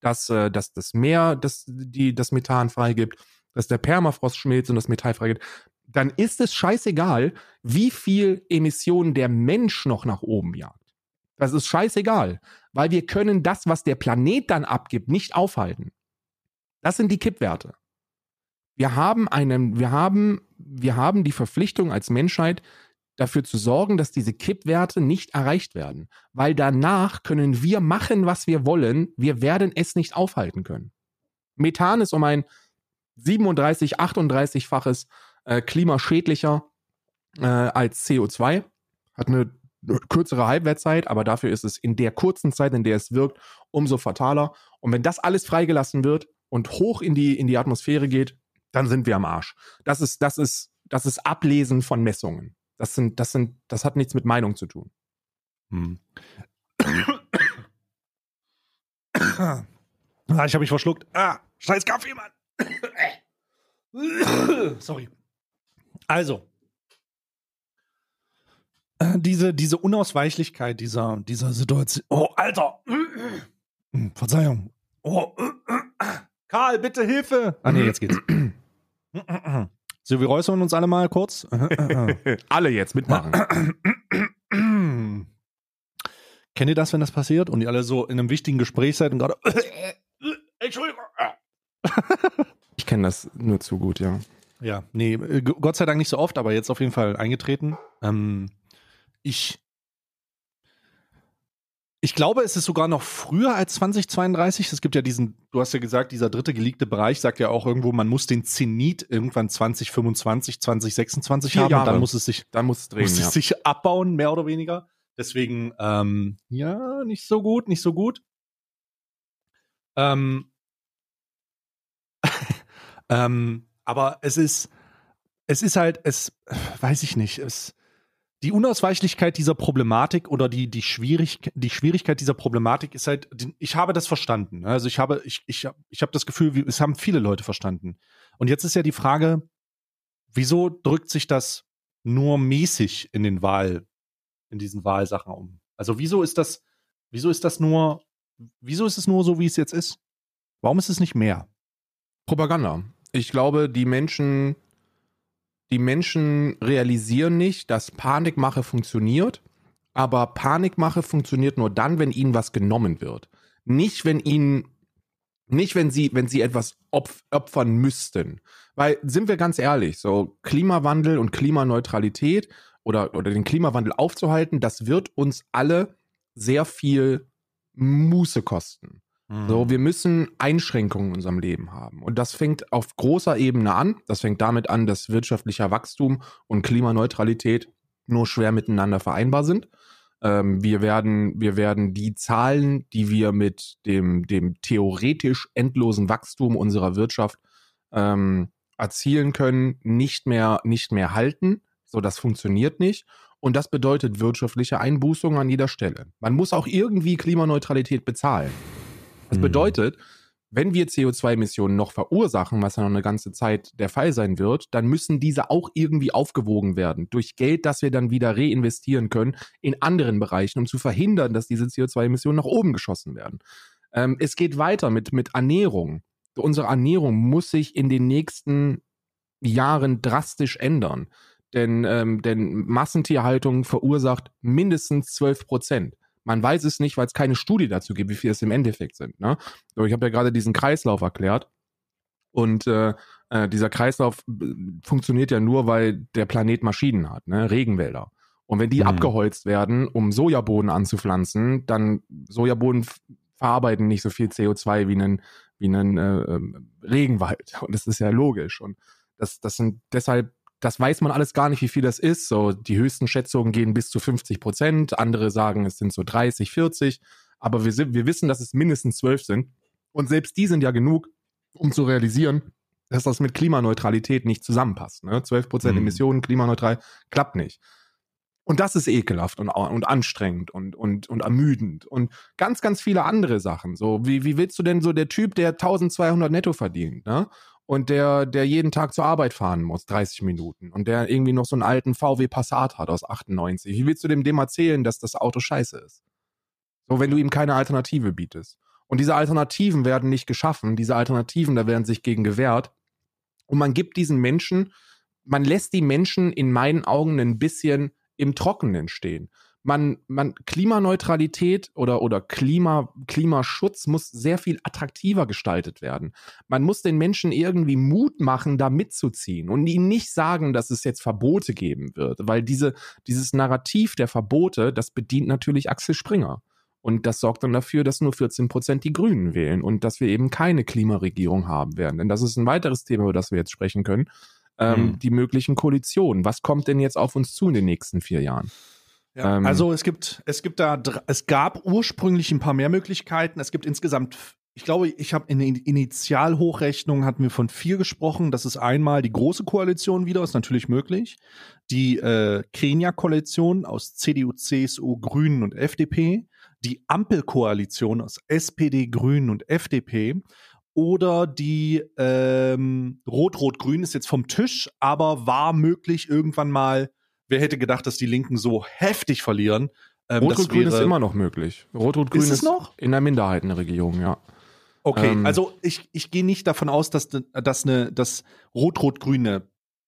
dass, äh, dass das Meer das, die, das Methan freigibt, dass der Permafrost schmilzt und das Metall freigibt, dann ist es scheißegal, wie viel Emissionen der Mensch noch nach oben jagt. Das ist scheißegal, weil wir können das, was der Planet dann abgibt, nicht aufhalten. Das sind die Kippwerte. Wir haben einen, wir haben, wir haben die Verpflichtung als Menschheit, dafür zu sorgen, dass diese Kippwerte nicht erreicht werden. Weil danach können wir machen, was wir wollen. Wir werden es nicht aufhalten können. Methan ist um ein 37, 38-faches äh, klimaschädlicher äh, als CO2. Hat eine kürzere Halbwertzeit, aber dafür ist es in der kurzen Zeit, in der es wirkt, umso fataler. Und wenn das alles freigelassen wird und hoch in die, in die Atmosphäre geht, dann sind wir am Arsch. Das ist, das ist, das ist Ablesen von Messungen. Das sind, das sind, das hat nichts mit Meinung zu tun. Hm. ah, ich habe mich verschluckt. Ah, scheiß Kaffee, Mann. Sorry. Also, diese, diese Unausweichlichkeit dieser, dieser Situation. Oh, Alter! Verzeihung. Oh, Karl, bitte Hilfe! Ah, nee, jetzt geht's. So, wir räuspern uns alle mal kurz. alle jetzt mitmachen. Kennt ihr das, wenn das passiert und ihr alle so in einem wichtigen Gespräch seid und gerade. Entschuldigung. ich kenne das nur zu gut, ja. Ja, nee, Gott sei Dank nicht so oft, aber jetzt auf jeden Fall eingetreten. Ähm, ich ich glaube, es ist sogar noch früher als 2032. Es gibt ja diesen, du hast ja gesagt, dieser dritte geleakte Bereich sagt ja auch irgendwo, man muss den Zenit irgendwann 2025, 2026 Vier haben Jahre. und dann muss es sich, dann muss es, drehen, muss es sich abbauen, mehr oder weniger. Deswegen, ähm, ja, nicht so gut, nicht so gut. Ähm, ähm, aber es ist, es ist halt, es, weiß ich nicht, es, die Unausweichlichkeit dieser Problematik oder die, die, Schwierig die Schwierigkeit dieser Problematik ist halt, ich habe das verstanden. Also ich habe, ich, ich, ich habe das Gefühl, es haben viele Leute verstanden. Und jetzt ist ja die Frage, wieso drückt sich das nur mäßig in den Wahl, in diesen Wahlsachen um? Also wieso ist das, wieso ist das nur, wieso ist es nur so, wie es jetzt ist? Warum ist es nicht mehr? Propaganda. Ich glaube, die Menschen die Menschen realisieren nicht, dass Panikmache funktioniert, aber Panikmache funktioniert nur dann, wenn ihnen was genommen wird. Nicht, wenn ihnen Nicht, wenn sie, wenn sie etwas opf opfern müssten. Weil, sind wir ganz ehrlich, so Klimawandel und Klimaneutralität oder, oder den Klimawandel aufzuhalten, das wird uns alle sehr viel Muße kosten. So, wir müssen Einschränkungen in unserem Leben haben. Und das fängt auf großer Ebene an. Das fängt damit an, dass wirtschaftlicher Wachstum und Klimaneutralität nur schwer miteinander vereinbar sind. Ähm, wir werden, wir werden die Zahlen, die wir mit dem, dem theoretisch endlosen Wachstum unserer Wirtschaft ähm, erzielen können, nicht mehr, nicht mehr halten. So, das funktioniert nicht. Und das bedeutet wirtschaftliche Einbußungen an jeder Stelle. Man muss auch irgendwie Klimaneutralität bezahlen. Das Mhm. bedeutet, wenn wir CO2-Emissionen noch verursachen, was ja noch eine ganze Zeit der Fall sein wird, dann müssen diese auch irgendwie aufgewogen werden durch Geld, das wir dann wieder reinvestieren können in anderen Bereichen, um zu verhindern, dass diese CO2-Emissionen nach oben geschossen werden. Ähm, es geht weiter mit, mit Ernährung. Unsere Ernährung muss sich in den nächsten Jahren drastisch ändern. Denn, ähm, denn Massentierhaltung verursacht mindestens 12 Prozent. Man weiß es nicht, weil es keine Studie dazu gibt, wie viel es im Endeffekt sind. Ne? So, ich habe ja gerade diesen Kreislauf erklärt. Und äh, äh, dieser Kreislauf äh, funktioniert ja nur, weil der Planet Maschinen hat, ne? Regenwälder. Und wenn die Mhm. abgeholzt werden, um Sojabohnen anzupflanzen, dann Sojabohnen verarbeiten nicht so viel CO2 wie einen, wie einen äh, ähm, Regenwald. Und das ist ja logisch. Und das, das sind deshalb, das weiß man alles gar nicht, wie viel das ist. So, die höchsten Schätzungen gehen bis zu 50 Prozent, andere sagen, es sind so 30, 40. Aber wir, sind, wir wissen, dass es mindestens 12 sind. Und selbst die sind ja genug, um zu realisieren, dass das mit Klimaneutralität nicht zusammenpasst. Ne? 12 Prozent Mhm. Emissionen, klimaneutral, klappt nicht. Und das ist ekelhaft und, und anstrengend und, und, und ermüdend und ganz, ganz viele andere Sachen. So, wie, wie willst du denn so der Typ, der 1200 netto verdient, ne? Und der, der jeden Tag zur Arbeit fahren muss, 30 Minuten, und der irgendwie noch so einen alten VW Passat hat aus 98. Wie willst du dem dem erzählen, dass das Auto scheiße ist? So, wenn du ihm keine Alternative bietest. Und diese Alternativen werden nicht geschaffen. Diese Alternativen, da werden sich gegen gewehrt. Und man gibt diesen Menschen, man lässt die Menschen in meinen Augen ein bisschen im Trockenen stehen. Man, man, Klimaneutralität oder, oder Klima, Klimaschutz muss sehr viel attraktiver gestaltet werden. Man muss den Menschen irgendwie Mut machen, da mitzuziehen und ihnen nicht sagen, dass es jetzt Verbote geben wird, weil diese, dieses Narrativ der Verbote, das bedient natürlich Axel Springer. Und das sorgt dann dafür, dass nur 14 Prozent die Grünen wählen und dass wir eben keine Klimaregierung haben werden. Denn das ist ein weiteres Thema, über das wir jetzt sprechen können. Ähm, Hm. Die möglichen Koalitionen. Was kommt denn jetzt auf uns zu in den nächsten vier Jahren? Ja, Ähm, also es gibt, es gibt da, es gab ursprünglich ein paar mehr Möglichkeiten. Es gibt insgesamt, ich glaube, ich habe in den Initialhochrechnungen hatten wir von vier gesprochen. Das ist einmal die große Koalition wieder, ist natürlich möglich. Die äh, Kenia-Koalition aus CDU, CSU, Grünen und FDP. Die Ampelkoalition aus SPD, Grünen und FDP. Oder die ähm, Rot-Rot-Grün ist jetzt vom Tisch, aber war möglich irgendwann mal Wer hätte gedacht, dass die Linken so heftig verlieren? Ähm, Rot-Rot-Grün ist immer noch möglich. Rot-Rot-Grün Ist ist, noch? in der Minderheitenregierung, ja. Okay, ähm, also ich, ich gehe nicht davon aus, dass, dass eine, das Rot-Rot-Grüne,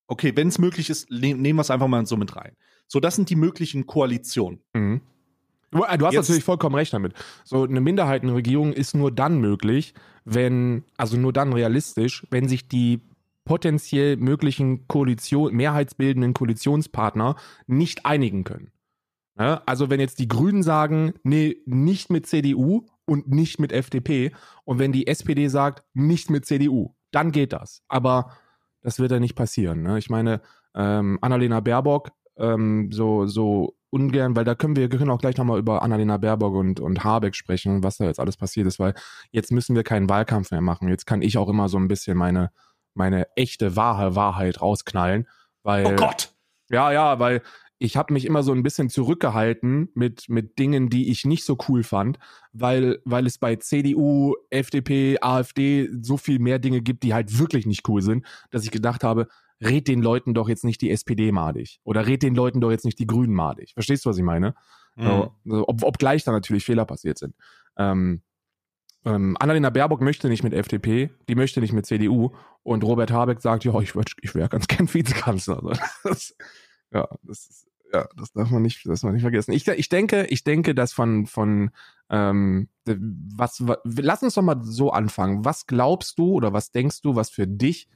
okay, wenn es möglich ist, ne, nehmen wir es einfach mal so mit rein. So, das sind die möglichen Koalitionen. Mhm. Du, äh, du hast Jetzt- natürlich vollkommen recht damit. So eine Minderheitenregierung ist nur dann möglich, wenn, also nur dann realistisch, wenn sich die potenziell möglichen Koalition, mehrheitsbildenden Koalitionspartner nicht einigen können. Ne? Also wenn jetzt die Grünen sagen, nee, nicht mit CDU und nicht mit FDP und wenn die SPD sagt, nicht mit CDU, dann geht das. Aber das wird ja nicht passieren. Ne? Ich meine, ähm, Annalena Baerbock, ähm, so, so ungern, weil da können wir, wir können auch gleich nochmal über Annalena Baerbock und, und Habeck sprechen, was da jetzt alles passiert ist, weil jetzt müssen wir keinen Wahlkampf mehr machen. Jetzt kann ich auch immer so ein bisschen meine, meine echte wahre Wahrheit rausknallen, weil Oh Gott! ja, ja, weil ich habe mich immer so ein bisschen zurückgehalten mit, mit Dingen, die ich nicht so cool fand, weil, weil es bei CDU, FDP, AfD so viel mehr Dinge gibt, die halt wirklich nicht cool sind, dass ich gedacht habe, red den Leuten doch jetzt nicht die SPD madig. Oder red den Leuten doch jetzt nicht die Grünen madig. Verstehst du, was ich meine? Mhm. So, so, ob, obgleich da natürlich Fehler passiert sind. Ähm, ähm, Annalena Baerbock möchte nicht mit FDP, die möchte nicht mit CDU und Robert Habeck sagt, ja, ich, ich wäre ganz gern Vizekanzler. Also, das, ja, das ist, ja, das darf man nicht, das man nicht vergessen. Ich, ich denke, ich denke, dass von, von Ähm, was, was, lass uns doch mal so anfangen. Was glaubst du oder was denkst du, was für dich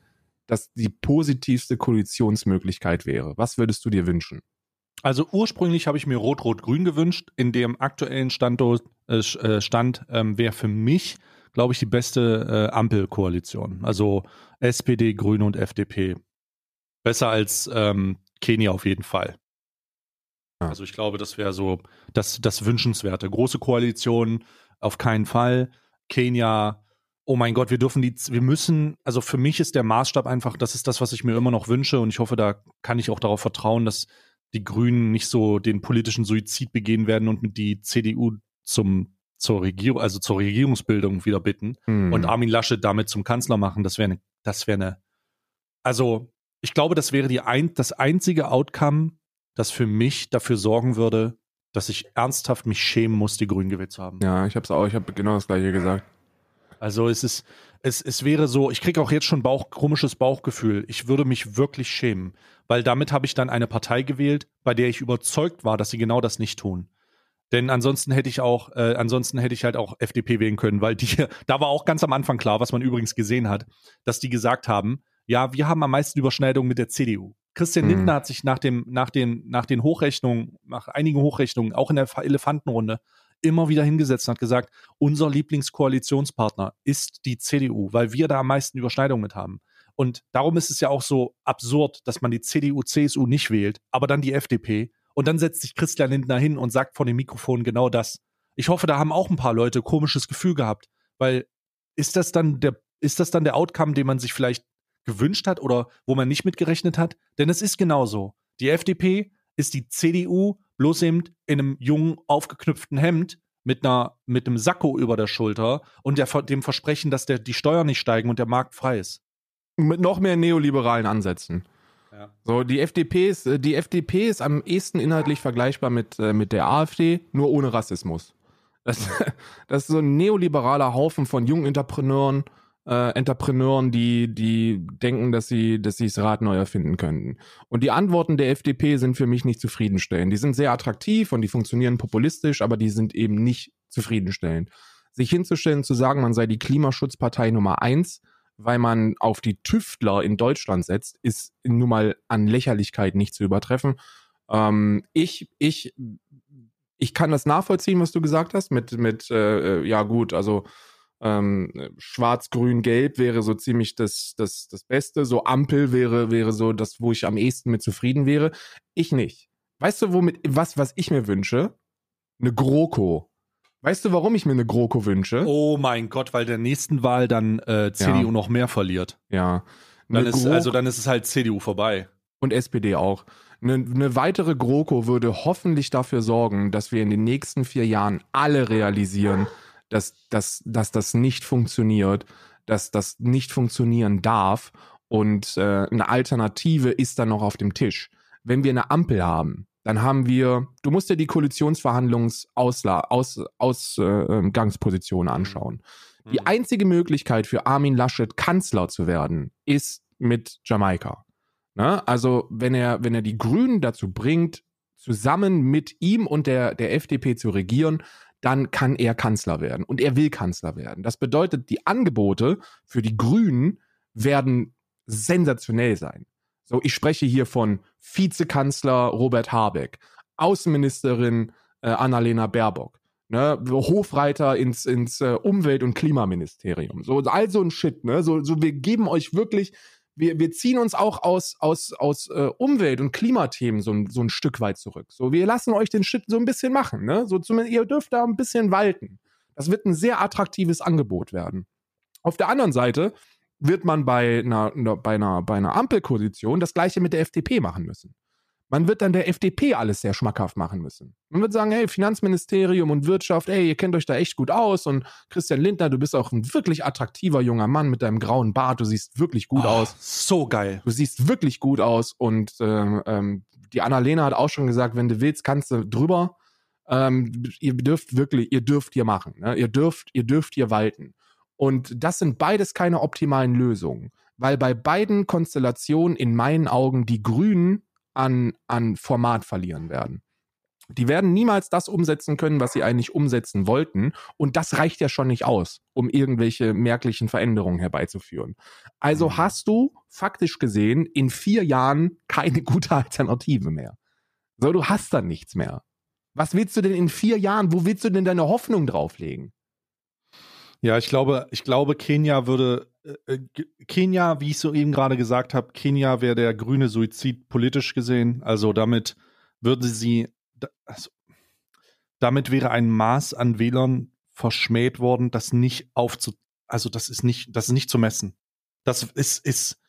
das die positivste Koalitionsmöglichkeit wäre? Was würdest du dir wünschen? Also ursprünglich habe ich mir Rot-Rot-Grün gewünscht. In dem aktuellen Standort, äh, äh, Stand ähm, wäre für mich, glaube ich, die beste äh, Ampelkoalition. Also SPD, Grüne und FDP. Besser als ähm, Kenia auf jeden Fall. Ja. Also ich glaube, das wäre so das, das Wünschenswerte. Große Koalition auf keinen Fall. Kenia, oh mein Gott, wir dürfen die, wir müssen, also für mich ist der Maßstab einfach, das ist das, was ich mir immer noch wünsche und ich hoffe, da kann ich auch darauf vertrauen, dass die Grünen nicht so den politischen Suizid begehen werden und mit die CDU zum zur Regierung, also zur Regierungsbildung wieder bitten mhm. und Armin Laschet damit zum Kanzler machen, das wäre eine, das wäre eine, also ich glaube, das wäre die ein, das einzige Outcome, das für mich dafür sorgen würde, dass ich ernsthaft mich schämen muss, die Grünen gewählt zu haben. Ja, ich habe es auch, ich habe genau das gleiche gesagt. Also es ist, es, es wäre so, ich kriege auch jetzt schon Bauch, komisches Bauchgefühl. Ich würde mich wirklich schämen, weil damit habe ich dann eine Partei gewählt, bei der ich überzeugt war, dass sie genau das nicht tun. Denn ansonsten hätte ich auch, äh, ansonsten hätte ich halt auch FDP wählen können, weil die, da war auch ganz am Anfang klar, was man übrigens gesehen hat, dass die gesagt haben, ja, wir haben am meisten Überschneidungen mit der CDU. Christian mhm. Lindner hat sich nach dem, nach den, nach den Hochrechnungen, nach einigen Hochrechnungen, auch in der Elefantenrunde, immer wieder hingesetzt und hat gesagt, unser Lieblingskoalitionspartner ist die CDU, weil wir da am meisten Überschneidungen mit haben. Und darum ist es ja auch so absurd, dass man die CDU, CSU nicht wählt, aber dann die FDP. Und dann setzt sich Christian Lindner hin und sagt vor dem Mikrofon genau das. Ich hoffe, da haben auch ein paar Leute komisches Gefühl gehabt, weil ist das dann der, ist das dann der Outcome, den man sich vielleicht gewünscht hat oder wo man nicht mitgerechnet hat? Denn es ist genauso. Die FDP ist die CDU bloß eben in einem jungen, aufgeknüpften Hemd mit einer, mit einem Sakko über der Schulter und der, dem Versprechen, dass der, die Steuern nicht steigen und der Markt frei ist. Mit noch mehr neoliberalen Ansätzen. Ja. So, die FDP ist, äh, die FDP ist am ehesten inhaltlich vergleichbar mit, äh, mit der AfD, nur ohne Rassismus. Das, das ist so ein neoliberaler Haufen von jungen Entrepreneuren, äh, Entrepreneuren, die, die denken, dass sie, dass sie das Rad neu erfinden könnten. Und die Antworten der FDP sind für mich nicht zufriedenstellend. Die sind sehr attraktiv und die funktionieren populistisch, aber die sind eben nicht zufriedenstellend. Sich hinzustellen, zu sagen, man sei die Klimaschutzpartei Nummer eins, weil man auf die Tüftler in Deutschland setzt, ist nun mal an Lächerlichkeit nicht zu übertreffen. Ähm, ich, ich, ich kann das nachvollziehen, was du gesagt hast, mit, mit, äh, ja gut, also ähm, Schwarz, Grün, Gelb wäre so ziemlich das, das, das Beste. So Ampel wäre, wäre so das, wo ich am ehesten mit zufrieden wäre. Ich nicht. Weißt du, womit, was, was ich mir wünsche? Eine GroKo. Weißt du, warum ich mir eine GroKo wünsche? Oh mein Gott, weil der nächsten Wahl dann äh, CDU ja. noch mehr verliert. Ja. Dann ist, also dann ist es halt CDU vorbei. Und SPD auch. Eine, eine weitere GroKo würde hoffentlich dafür sorgen, dass wir in den nächsten vier Jahren alle realisieren, dass, dass, dass das nicht funktioniert, dass das nicht funktionieren darf und äh, eine Alternative ist dann noch auf dem Tisch. Wenn wir eine Ampel haben, dann haben wir, du musst dir die Koalitionsverhandlungsgangsposition Aus, äh, Gangsposition anschauen. Mhm. Die einzige Möglichkeit für Armin Laschet Kanzler zu werden, ist mit Jamaika. Ne? Also wenn er, wenn er die Grünen dazu bringt, zusammen mit ihm und der, der FDP zu regieren, dann kann er Kanzler werden. Und er will Kanzler werden. Das bedeutet, die Angebote für die Grünen werden sensationell sein. So, ich spreche hier von Vizekanzler Robert Habeck, Außenministerin äh, Annalena Baerbock, ne, Hofreiter ins, ins äh, Umwelt- und Klimaministerium. So, all so ein Shit, ne? So, so, wir geben euch wirklich wir, wir ziehen uns auch aus, aus, aus äh, Umwelt- und Klimathemen so, so ein Stück weit zurück. So, wir lassen euch den Shit so ein bisschen machen, ne? So zumindest, ihr dürft da ein bisschen walten. Das wird ein sehr attraktives Angebot werden. Auf der anderen Seite wird man bei einer, bei einer, bei einer Ampelkoalition das gleiche mit der FDP machen müssen. Man wird dann der FDP alles sehr schmackhaft machen müssen. Man wird sagen, hey, Finanzministerium und Wirtschaft, hey, ihr kennt euch da echt gut aus und Christian Lindner, du bist auch ein wirklich attraktiver junger Mann mit deinem grauen Bart, du siehst wirklich gut oh, aus. So geil. Du siehst wirklich gut aus und ähm, ähm, die Annalena hat auch schon gesagt, wenn du willst, kannst du drüber. Ähm, ihr dürft wirklich, ihr dürft hier machen. Ne? Ihr dürft, ihr dürft hier walten. Und das sind beides keine optimalen Lösungen, weil bei beiden Konstellationen in meinen Augen die Grünen an, an Format verlieren werden. Die werden niemals das umsetzen können, was sie eigentlich umsetzen wollten. Und das reicht ja schon nicht aus, um irgendwelche merklichen Veränderungen herbeizuführen. Also Mhm. hast du faktisch gesehen in vier Jahren keine gute Alternative mehr. So, du hast dann nichts mehr. Was willst du denn in vier Jahren, wo willst du denn deine Hoffnung drauflegen? Ja, ich glaube, ich glaube, Kenia würde, äh, äh, Kenia, wie ich so eben gerade gesagt habe, Kenia wäre der grüne Suizid politisch gesehen. Also damit würde sie, also, damit wäre ein Maß an Wählern verschmäht worden, das nicht aufzu, also das ist nicht, das ist nicht zu messen. Das ist, ist,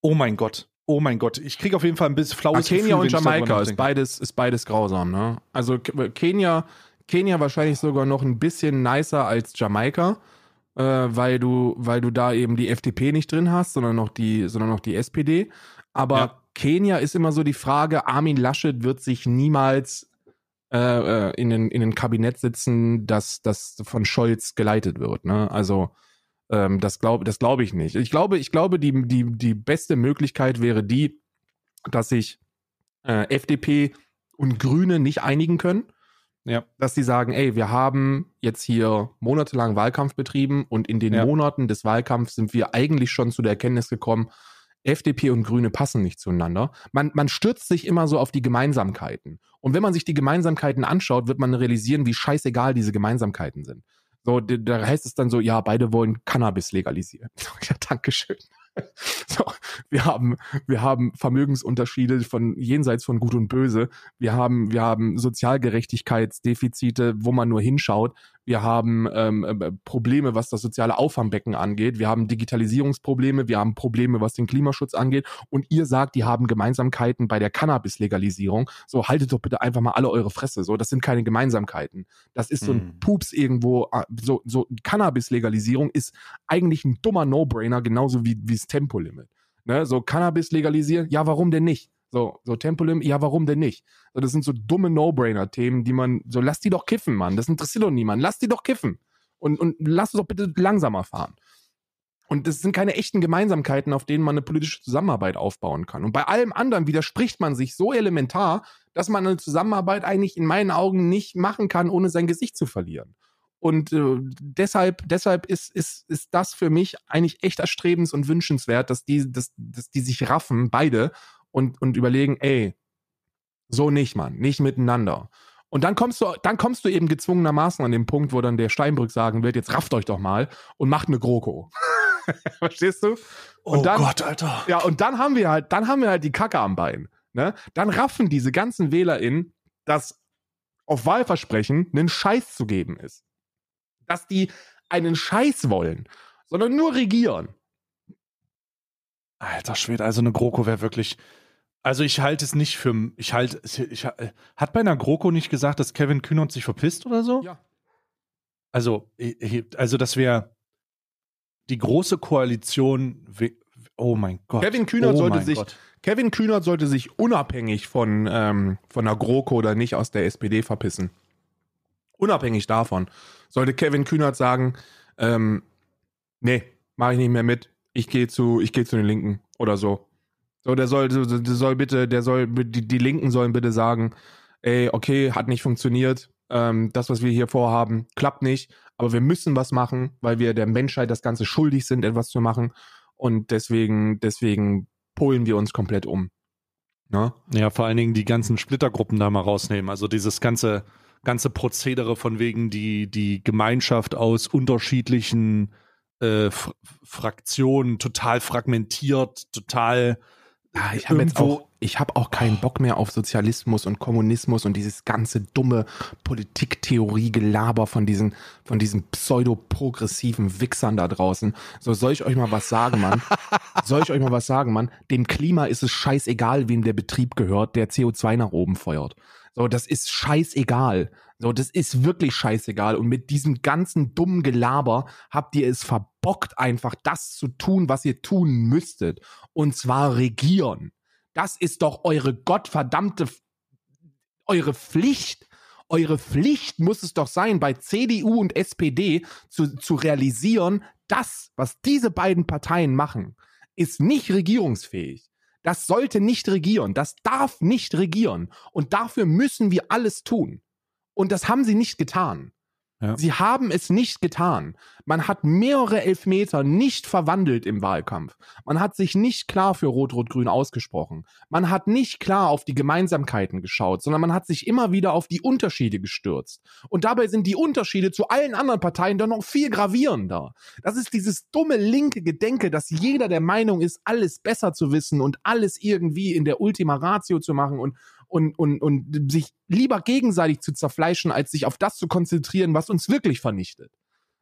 oh mein Gott, oh mein Gott. Ich kriege auf jeden Fall ein bisschen flaues Kenia Gefühl, und Jamaika ist beides, ist beides grausam, ne? Also Kenia, Kenia wahrscheinlich sogar noch ein bisschen nicer als Jamaika, äh, weil du, weil du da eben die FDP nicht drin hast, sondern noch die, sondern noch die SPD. Aber Ja. Kenia ist immer so die Frage, Armin Laschet wird sich niemals äh, äh, in, den, in den Kabinett sitzen, das, das von Scholz geleitet wird, ne? Also ähm, das glaube das glaube ich nicht. Ich glaube, ich glaube, die, die, die beste Möglichkeit wäre die, dass sich äh, FDP und Grüne nicht einigen können. Ja. Dass die sagen, ey, wir haben jetzt hier monatelang Wahlkampf betrieben und in den Ja. Monaten des Wahlkampfs sind wir eigentlich schon zu der Erkenntnis gekommen, FDP und Grüne passen nicht zueinander. Man, man stürzt sich immer so auf die Gemeinsamkeiten. Und wenn man sich die Gemeinsamkeiten anschaut, wird man realisieren, wie scheißegal diese Gemeinsamkeiten sind. So, da heißt es dann so, ja, beide wollen Cannabis legalisieren. Ja, Dankeschön. So, wir haben, wir haben Vermögensunterschiede von jenseits von Gut und Böse. Wir haben, wir haben Sozialgerechtigkeitsdefizite, wo man nur hinschaut. Wir haben ähm, äh, Probleme, was das soziale Auffangbecken angeht. Wir haben Digitalisierungsprobleme. Wir haben Probleme, was den Klimaschutz angeht. Und ihr sagt, die haben Gemeinsamkeiten bei der Cannabis-Legalisierung. So, haltet doch bitte einfach mal alle eure Fresse. So, das sind keine Gemeinsamkeiten. Das ist so ein Hm. Pups irgendwo. äh, So, so Cannabis-Legalisierung ist eigentlich ein dummer No-Brainer, genauso wie wie das Tempolimit. Ne? So Cannabis legalisieren, ja, warum denn nicht? So, so Tempolimit, ja, warum denn nicht? So, das sind so dumme No-Brainer-Themen, die man, so lass die doch kiffen, Mann. Das interessiert doch niemanden. Lass die doch kiffen. Und, und lass doch bitte langsamer fahren. Und das sind keine echten Gemeinsamkeiten, auf denen man eine politische Zusammenarbeit aufbauen kann. Und bei allem anderen widerspricht man sich so elementar, dass man eine Zusammenarbeit eigentlich in meinen Augen nicht machen kann, ohne sein Gesicht zu verlieren. Und äh, deshalb, deshalb ist, ist, ist das für mich eigentlich echt erstrebens- und wünschenswert, dass die, dass, dass die sich raffen, beide, und, und überlegen, ey, so nicht, Mann, nicht miteinander. Und dann kommst du, dann kommst du eben gezwungenermaßen an den Punkt, wo dann der Steinbrück sagen wird, jetzt rafft euch doch mal und macht eine GroKo. Verstehst du? Und oh dann- Gott, Alter. Ja, und dann haben wir halt, dann haben wir halt die Kacke am Bein. Ne? Dann raffen diese ganzen WählerInnen, dass auf Wahlversprechen einen Scheiß zu geben ist. Dass die einen Scheiß wollen, sondern nur regieren. Alter Schwede, also eine GroKo wäre wirklich. Also ich halte es nicht für. Ich halte. Ich, hat bei einer GroKo nicht gesagt, dass Kevin Kühnert sich verpisst oder so? Ja. Also, ich- also das wäre die große Koalition. Oh mein Gott. Kevin Kühnert oh sollte sich- Gott. Kevin Kühnert sollte sich unabhängig von, ähm, von der GroKo oder nicht aus der SPD verpissen. Unabhängig davon sollte Kevin Kühnert sagen, ähm, nee, mache ich nicht mehr mit. Ich gehe zu, ich gehe zu den Linken oder so. So, der soll, der soll bitte, der soll, die, die Linken sollen bitte sagen, ey, okay, hat nicht funktioniert. Ähm, das, was wir hier vorhaben, klappt nicht. Aber wir müssen was machen, weil wir der Menschheit das Ganze schuldig sind, etwas zu machen. Und deswegen, deswegen polen wir uns komplett um. Ne? Ja, vor allen Dingen die ganzen Splittergruppen da mal rausnehmen. Also dieses ganze, ganze Prozedere von wegen die, die Gemeinschaft aus unterschiedlichen äh, Fraktionen total fragmentiert, total Ah, ich habe jetzt auch, ich habe auch keinen Bock mehr auf Sozialismus und Kommunismus und dieses ganze dumme Politiktheorie-Gelaber von diesen, von diesen pseudo-progressiven Wichsern da draußen. So, soll ich euch mal was sagen, Mann? soll ich euch mal was sagen, Mann? Dem Klima ist es scheißegal, wem der Betrieb gehört, der CO2 nach oben feuert. So, das ist scheißegal. So, das ist wirklich scheißegal. Und mit diesem ganzen dummen Gelaber habt ihr es verbockt, einfach das zu tun, was ihr tun müsstet. Und zwar regieren. Das ist doch eure gottverdammte, eure Pflicht. Eure Pflicht muss es doch sein, bei CDU und SPD zu, zu realisieren, das, was diese beiden Parteien machen, ist nicht regierungsfähig. Das sollte nicht regieren. Das darf nicht regieren. Und dafür müssen wir alles tun. Und das haben sie nicht getan. Ja. Sie haben es nicht getan. Man hat mehrere Elfmeter nicht verwandelt im Wahlkampf. Man hat sich nicht klar für Rot-Rot-Grün ausgesprochen. Man hat nicht klar auf die Gemeinsamkeiten geschaut, sondern man hat sich immer wieder auf die Unterschiede gestürzt. Und dabei sind die Unterschiede zu allen anderen Parteien dann noch viel gravierender. Das ist dieses dumme linke Gedenke, dass jeder der Meinung ist, alles besser zu wissen und alles irgendwie in der Ultima Ratio zu machen und, und, und, und sich lieber gegenseitig zu zerfleischen, als sich auf das zu konzentrieren, was uns wirklich vernichtet.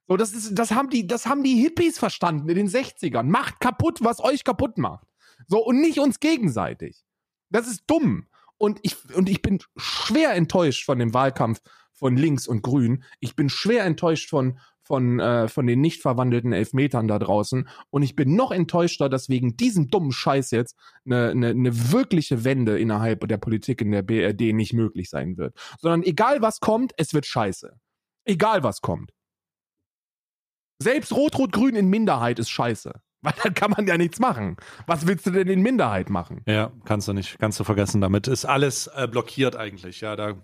So, das ist, das haben die, das haben die Hippies verstanden in den 60ern. Macht kaputt, was euch kaputt macht. So, und nicht uns gegenseitig. Das ist dumm. Und ich, und ich bin schwer enttäuscht von dem Wahlkampf von links und grün. Ich bin schwer enttäuscht von, von, äh, von den nicht verwandelten Elfmetern da draußen. Und ich bin noch enttäuschter, dass wegen diesem dummen Scheiß jetzt eine, eine, eine wirkliche Wende innerhalb der Politik in der BRD nicht möglich sein wird. Sondern egal was kommt, es wird scheiße. Egal was kommt. Selbst Rot-Rot-Grün in Minderheit ist scheiße. Weil dann kann man ja nichts machen. Was willst du denn in Minderheit machen? Ja, kannst du nicht, kannst du vergessen damit. Ist alles äh, blockiert eigentlich, ja. Da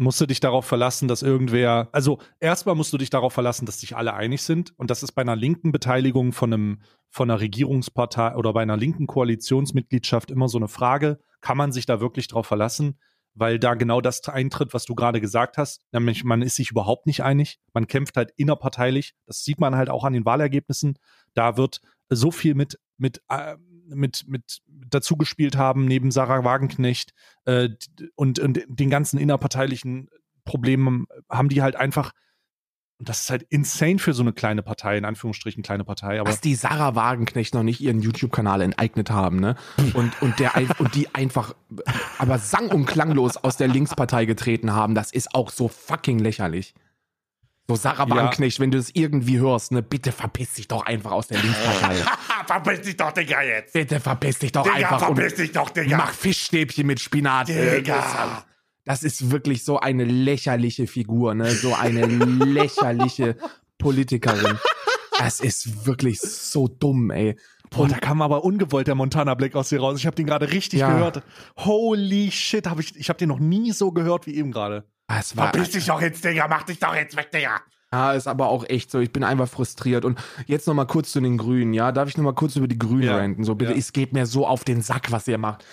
musst du dich darauf verlassen, dass irgendwer, also erstmal musst du dich darauf verlassen, dass sich alle einig sind. Und das ist bei einer linken Beteiligung von einem, von einer Regierungspartei oder bei einer linken Koalitionsmitgliedschaft immer so eine Frage. Kann man sich da wirklich darauf verlassen? Weil da genau das eintritt, was du gerade gesagt hast. Nämlich, man ist sich überhaupt nicht einig. Man kämpft halt innerparteilich. Das sieht man halt auch an den Wahlergebnissen. Da wird so viel mit, mit, äh, mit, mit dazu gespielt haben, neben Sarah Wagenknecht äh, und, und den ganzen innerparteilichen Problemen haben die halt einfach und das ist halt insane für so eine kleine Partei, in Anführungsstrichen kleine Partei. Aber Dass die Sarah Wagenknecht noch nicht ihren YouTube-Kanal enteignet haben, ne? Und, und, der, und die einfach, aber sang und klanglos aus der Linkspartei getreten haben, das ist auch so fucking lächerlich. So Sarah ja. Wagenknecht, wenn du es irgendwie hörst, ne, bitte verpiss dich doch einfach aus der Linkspartei. verpiss dich doch, Digga, jetzt. Bitte verpiss dich doch Digga, einfach. verpiss dich doch, Digga. Mach Fischstäbchen mit Spinat. Digga. Das ist wirklich so eine lächerliche Figur, ne, so eine lächerliche Politikerin. Das ist wirklich so dumm, ey. Boah, da kam aber ungewollt der Montana Black aus dir raus. Ich habe den gerade richtig ja. gehört. Holy shit, hab ich, ich habe den noch nie so gehört wie eben gerade. Ah, es war, Verpiss dich doch jetzt, Digga, mach dich doch jetzt weg, Digga. Ja, ist aber auch echt so. Ich bin einfach frustriert. Und jetzt noch mal kurz zu den Grünen, ja? Darf ich noch mal kurz über die Grünen ja. ranten? So, bitte, ja. es geht mir so auf den Sack, was ihr macht.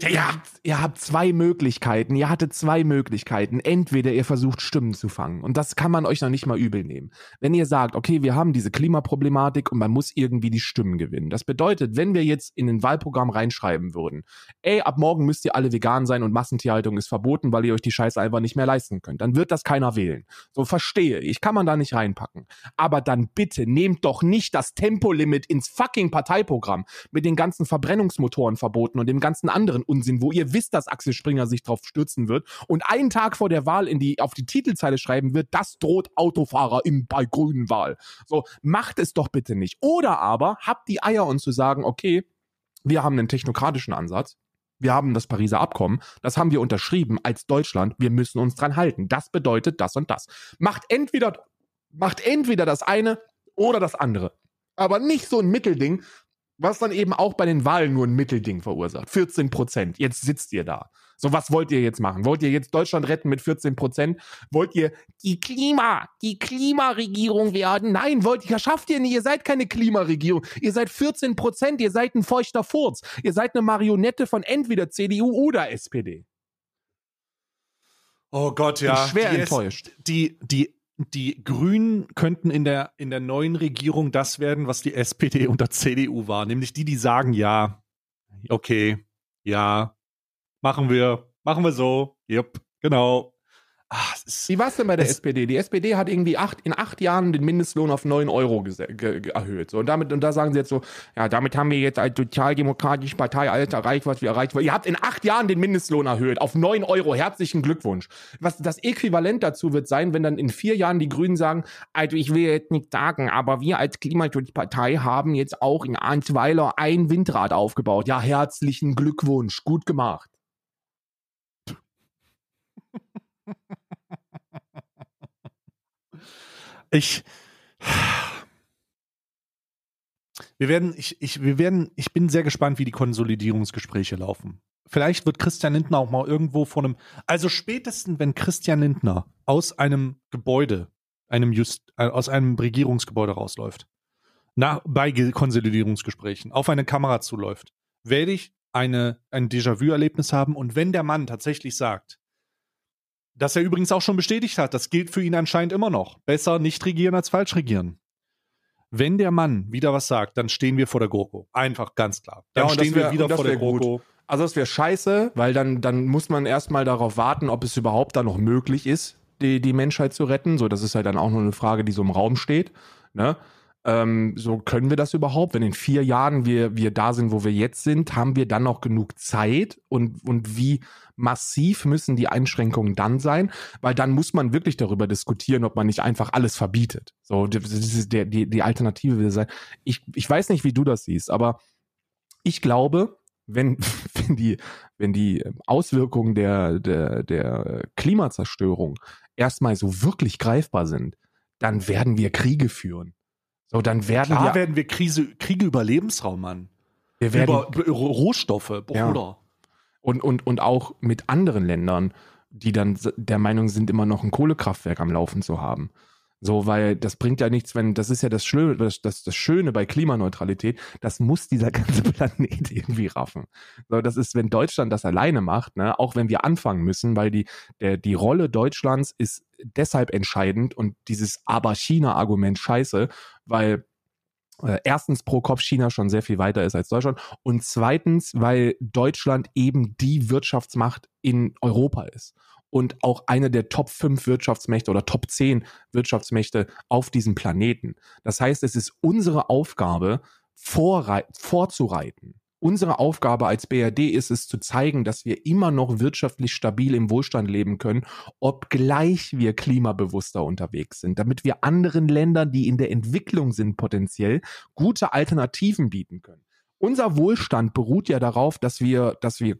Ihr, habt, ihr habt zwei Möglichkeiten. Ihr hattet zwei Möglichkeiten. Entweder ihr versucht, Stimmen zu fangen. Und das kann man euch noch nicht mal übel nehmen. Wenn ihr sagt, okay, wir haben diese Klimaproblematik und man muss irgendwie die Stimmen gewinnen. Das bedeutet, wenn wir jetzt in ein Wahlprogramm reinschreiben würden, ey, ab morgen müsst ihr alle vegan sein und Massentierhaltung ist verboten, weil ihr euch die Scheiße einfach nicht mehr leisten könnt, dann wird das keiner wählen. So, verstehe. Ich kann man da nicht reinpacken. Aber dann bitte nehmt doch nicht das Tempolimit ins fucking Parteiprogramm mit den ganzen Verbrennungsmotoren verboten und dem ganzen anderen Unsinn, wo ihr wisst, dass Axel Springer sich drauf stürzen wird und einen Tag vor der Wahl in die, auf die Titelzeile schreiben wird, das droht Autofahrer im, bei grünen Wahl. So, macht es doch bitte nicht. Oder aber habt die Eier und zu sagen, okay, wir haben einen technokratischen Ansatz wir haben das Pariser Abkommen, das haben wir unterschrieben als Deutschland, wir müssen uns dran halten. Das bedeutet das und das. Macht entweder, macht entweder das eine oder das andere. Aber nicht so ein Mittelding, was dann eben auch bei den Wahlen nur ein Mittelding verursacht. 14 Prozent. Jetzt sitzt ihr da. So, was wollt ihr jetzt machen? Wollt ihr jetzt Deutschland retten mit 14 Prozent? Wollt ihr die Klima, die Klimaregierung werden? Nein, wollt ihr, schafft ihr nicht. Ihr seid keine Klimaregierung. Ihr seid 14 Prozent. Ihr seid ein feuchter Furz. Ihr seid eine Marionette von entweder CDU oder SPD. Oh Gott, ja. Bin schwer die enttäuscht. die, die die Grünen könnten in der, in der neuen Regierung das werden, was die SPD unter CDU war. Nämlich die, die sagen, ja, okay, ja, machen wir, machen wir so, yep, genau. Ach, Wie war es denn bei der SPD? Die SPD hat irgendwie acht, in acht Jahren den Mindestlohn auf neun Euro erhöht. So, und, damit, und da sagen sie jetzt so, ja, damit haben wir jetzt als sozialdemokratische Partei alles erreicht, was wir erreicht haben. Ihr habt in acht Jahren den Mindestlohn erhöht auf neun Euro. Herzlichen Glückwunsch. Was das Äquivalent dazu wird sein, wenn dann in vier Jahren die Grünen sagen, also ich will jetzt nicht sagen, aber wir als Klimaschutzpartei haben jetzt auch in Arnsweiler ein Windrad aufgebaut. Ja, herzlichen Glückwunsch. Gut gemacht. Ich. Wir werden, ich, ich, wir werden, ich bin sehr gespannt, wie die Konsolidierungsgespräche laufen. Vielleicht wird Christian Lindner auch mal irgendwo von einem, also spätestens, wenn Christian Lindner aus einem Gebäude, einem Just, äh, aus einem Regierungsgebäude rausläuft, nach, bei Konsolidierungsgesprächen, auf eine Kamera zuläuft, werde ich eine, ein Déjà-vu-Erlebnis haben. Und wenn der Mann tatsächlich sagt, dass er übrigens auch schon bestätigt hat, das gilt für ihn anscheinend immer noch. Besser nicht regieren als falsch regieren. Wenn der Mann wieder was sagt, dann stehen wir vor der GroKo. Einfach ganz klar. Dann Ja, das stehen wär- wir wieder das vor der gut. GroKo. Also das wäre scheiße, weil dann, dann muss man erstmal darauf warten, ob es überhaupt da noch möglich ist, die, die Menschheit zu retten. So, das ist halt dann auch nur eine Frage, die so im Raum steht. Ne? Ähm, so können wir das überhaupt? Wenn in vier Jahren wir, wir da sind, wo wir jetzt sind, haben wir dann noch genug Zeit? Und, und wie massiv müssen die Einschränkungen dann sein? Weil dann muss man wirklich darüber diskutieren, ob man nicht einfach alles verbietet. So, der, die, die Alternative will sein. Ich, ich weiß nicht, wie du das siehst, aber ich glaube, wenn, wenn die, wenn die Auswirkungen der, der, der Klimazerstörung erstmal so wirklich greifbar sind, dann werden wir Kriege führen. So, dann werden Klar wir, werden wir Krise, Kriege über Lebensraum, Mann. wir werden, Über, über Rohstoffe, Ja. Bruder. und, und, und auch mit anderen Ländern, die dann der Meinung sind, immer noch ein Kohlekraftwerk am Laufen zu haben. So, weil das bringt ja nichts, wenn, das ist ja das Schöne, das, das, das Schöne bei Klimaneutralität, das muss dieser ganze Planet irgendwie raffen. So, das ist, wenn Deutschland das alleine macht, ne, auch wenn wir anfangen müssen, weil die, der, die Rolle Deutschlands ist deshalb entscheidend und dieses Aber-China-Argument scheiße, weil äh, erstens pro Kopf China schon sehr viel weiter ist als Deutschland und zweitens, weil Deutschland eben die Wirtschaftsmacht in Europa ist und auch eine der Top 5 Wirtschaftsmächte oder Top 10 Wirtschaftsmächte auf diesem Planeten. Das heißt, es ist unsere Aufgabe, vorzureiten. Unsere Aufgabe als BRD ist es zu zeigen, dass wir immer noch wirtschaftlich stabil im Wohlstand leben können, obgleich wir klimabewusster unterwegs sind, damit wir anderen Ländern, die in der Entwicklung sind, potenziell gute Alternativen bieten können. Unser Wohlstand beruht ja darauf, dass wir, dass wir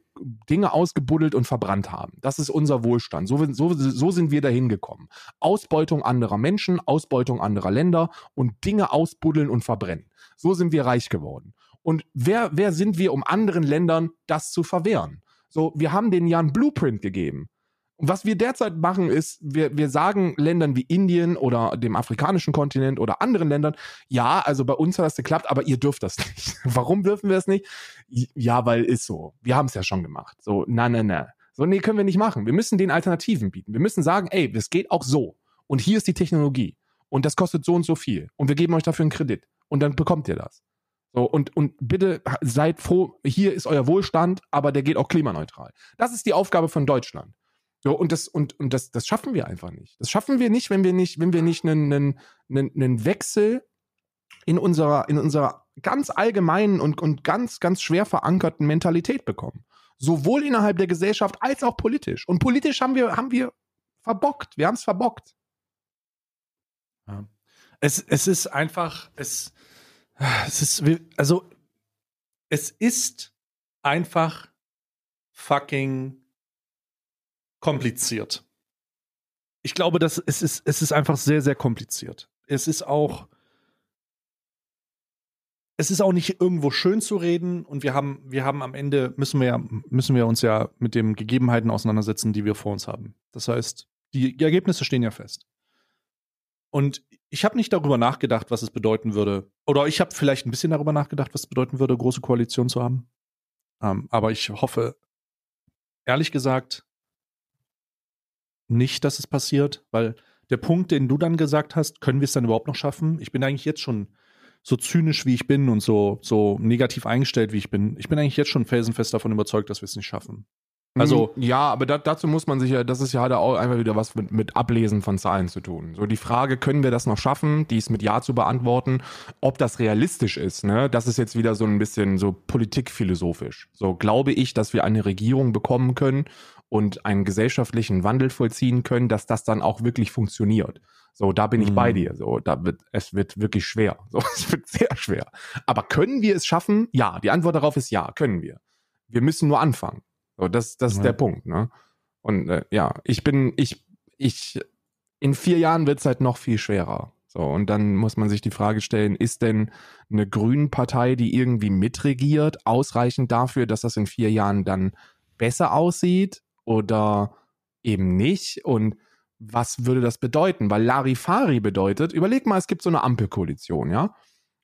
Dinge ausgebuddelt und verbrannt haben. Das ist unser Wohlstand. So, so, so sind wir dahin gekommen. Ausbeutung anderer Menschen, Ausbeutung anderer Länder und Dinge ausbuddeln und verbrennen. So sind wir reich geworden. Und wer, wer sind wir, um anderen Ländern das zu verwehren? So, wir haben denen ja einen Blueprint gegeben. Was wir derzeit machen, ist, wir, wir sagen Ländern wie Indien oder dem afrikanischen Kontinent oder anderen Ländern, ja, also bei uns hat das geklappt, aber ihr dürft das nicht. Warum dürfen wir es nicht? Ja, weil ist so. Wir haben es ja schon gemacht. So, na, na, na. So, nee, können wir nicht machen. Wir müssen den Alternativen bieten. Wir müssen sagen, ey, das geht auch so. Und hier ist die Technologie. Und das kostet so und so viel. Und wir geben euch dafür einen Kredit. Und dann bekommt ihr das. So, und, und bitte seid froh, hier ist euer Wohlstand, aber der geht auch klimaneutral. Das ist die Aufgabe von Deutschland. So, und das, und, und das, das schaffen wir einfach nicht. Das schaffen wir nicht, wenn wir nicht, wenn wir nicht einen, einen, einen, Wechsel in unserer, in unserer ganz allgemeinen und, und ganz, ganz schwer verankerten Mentalität bekommen. Sowohl innerhalb der Gesellschaft als auch politisch. Und politisch haben wir, haben wir verbockt. Wir haben es verbockt. Es, es ist einfach, es, es ist, also, es ist einfach fucking kompliziert. Ich glaube, dass es ist, es ist einfach sehr, sehr kompliziert. Es ist auch, es ist auch nicht irgendwo schön zu reden und wir haben, wir haben am Ende müssen wir müssen wir uns ja mit den Gegebenheiten auseinandersetzen, die wir vor uns haben. Das heißt, die, die Ergebnisse stehen ja fest. Und ich habe nicht darüber nachgedacht, was es bedeuten würde. Oder ich habe vielleicht ein bisschen darüber nachgedacht, was es bedeuten würde, große Koalition zu haben. Ähm, aber ich hoffe, ehrlich gesagt, nicht, dass es passiert, weil der Punkt, den du dann gesagt hast, können wir es dann überhaupt noch schaffen? Ich bin eigentlich jetzt schon so zynisch, wie ich bin und so, so negativ eingestellt, wie ich bin. Ich bin eigentlich jetzt schon felsenfest davon überzeugt, dass wir es nicht schaffen. Also- Mm, ja, aber da, dazu muss man sich ja, das ist ja halt auch einfach wieder was mit, mit Ablesen von Zahlen zu tun. So die Frage, können wir das noch schaffen, die ist mit Ja zu beantworten. Ob das realistisch ist, ne, das ist jetzt wieder so ein bisschen so politikphilosophisch. So glaube ich, dass wir eine Regierung bekommen können und einen gesellschaftlichen Wandel vollziehen können, dass das dann auch wirklich funktioniert. So, da bin ich Mhm. bei dir. So, da wird, es wird wirklich schwer. So, es wird sehr schwer. Aber können wir es schaffen? Ja. Die Antwort darauf ist ja, können wir. Wir müssen nur anfangen. So, das, das ist Ja. der Punkt, ne? Und äh, ja, ich bin, ich, ich, in vier Jahren wird es halt noch viel schwerer. So, und dann muss man sich die Frage stellen, ist denn eine Grünen-Partei, die irgendwie mitregiert, ausreichend dafür, dass das in vier Jahren dann besser aussieht oder eben nicht? Und was würde das bedeuten? Weil Larifari bedeutet, überleg mal, es gibt so eine Ampelkoalition, ja?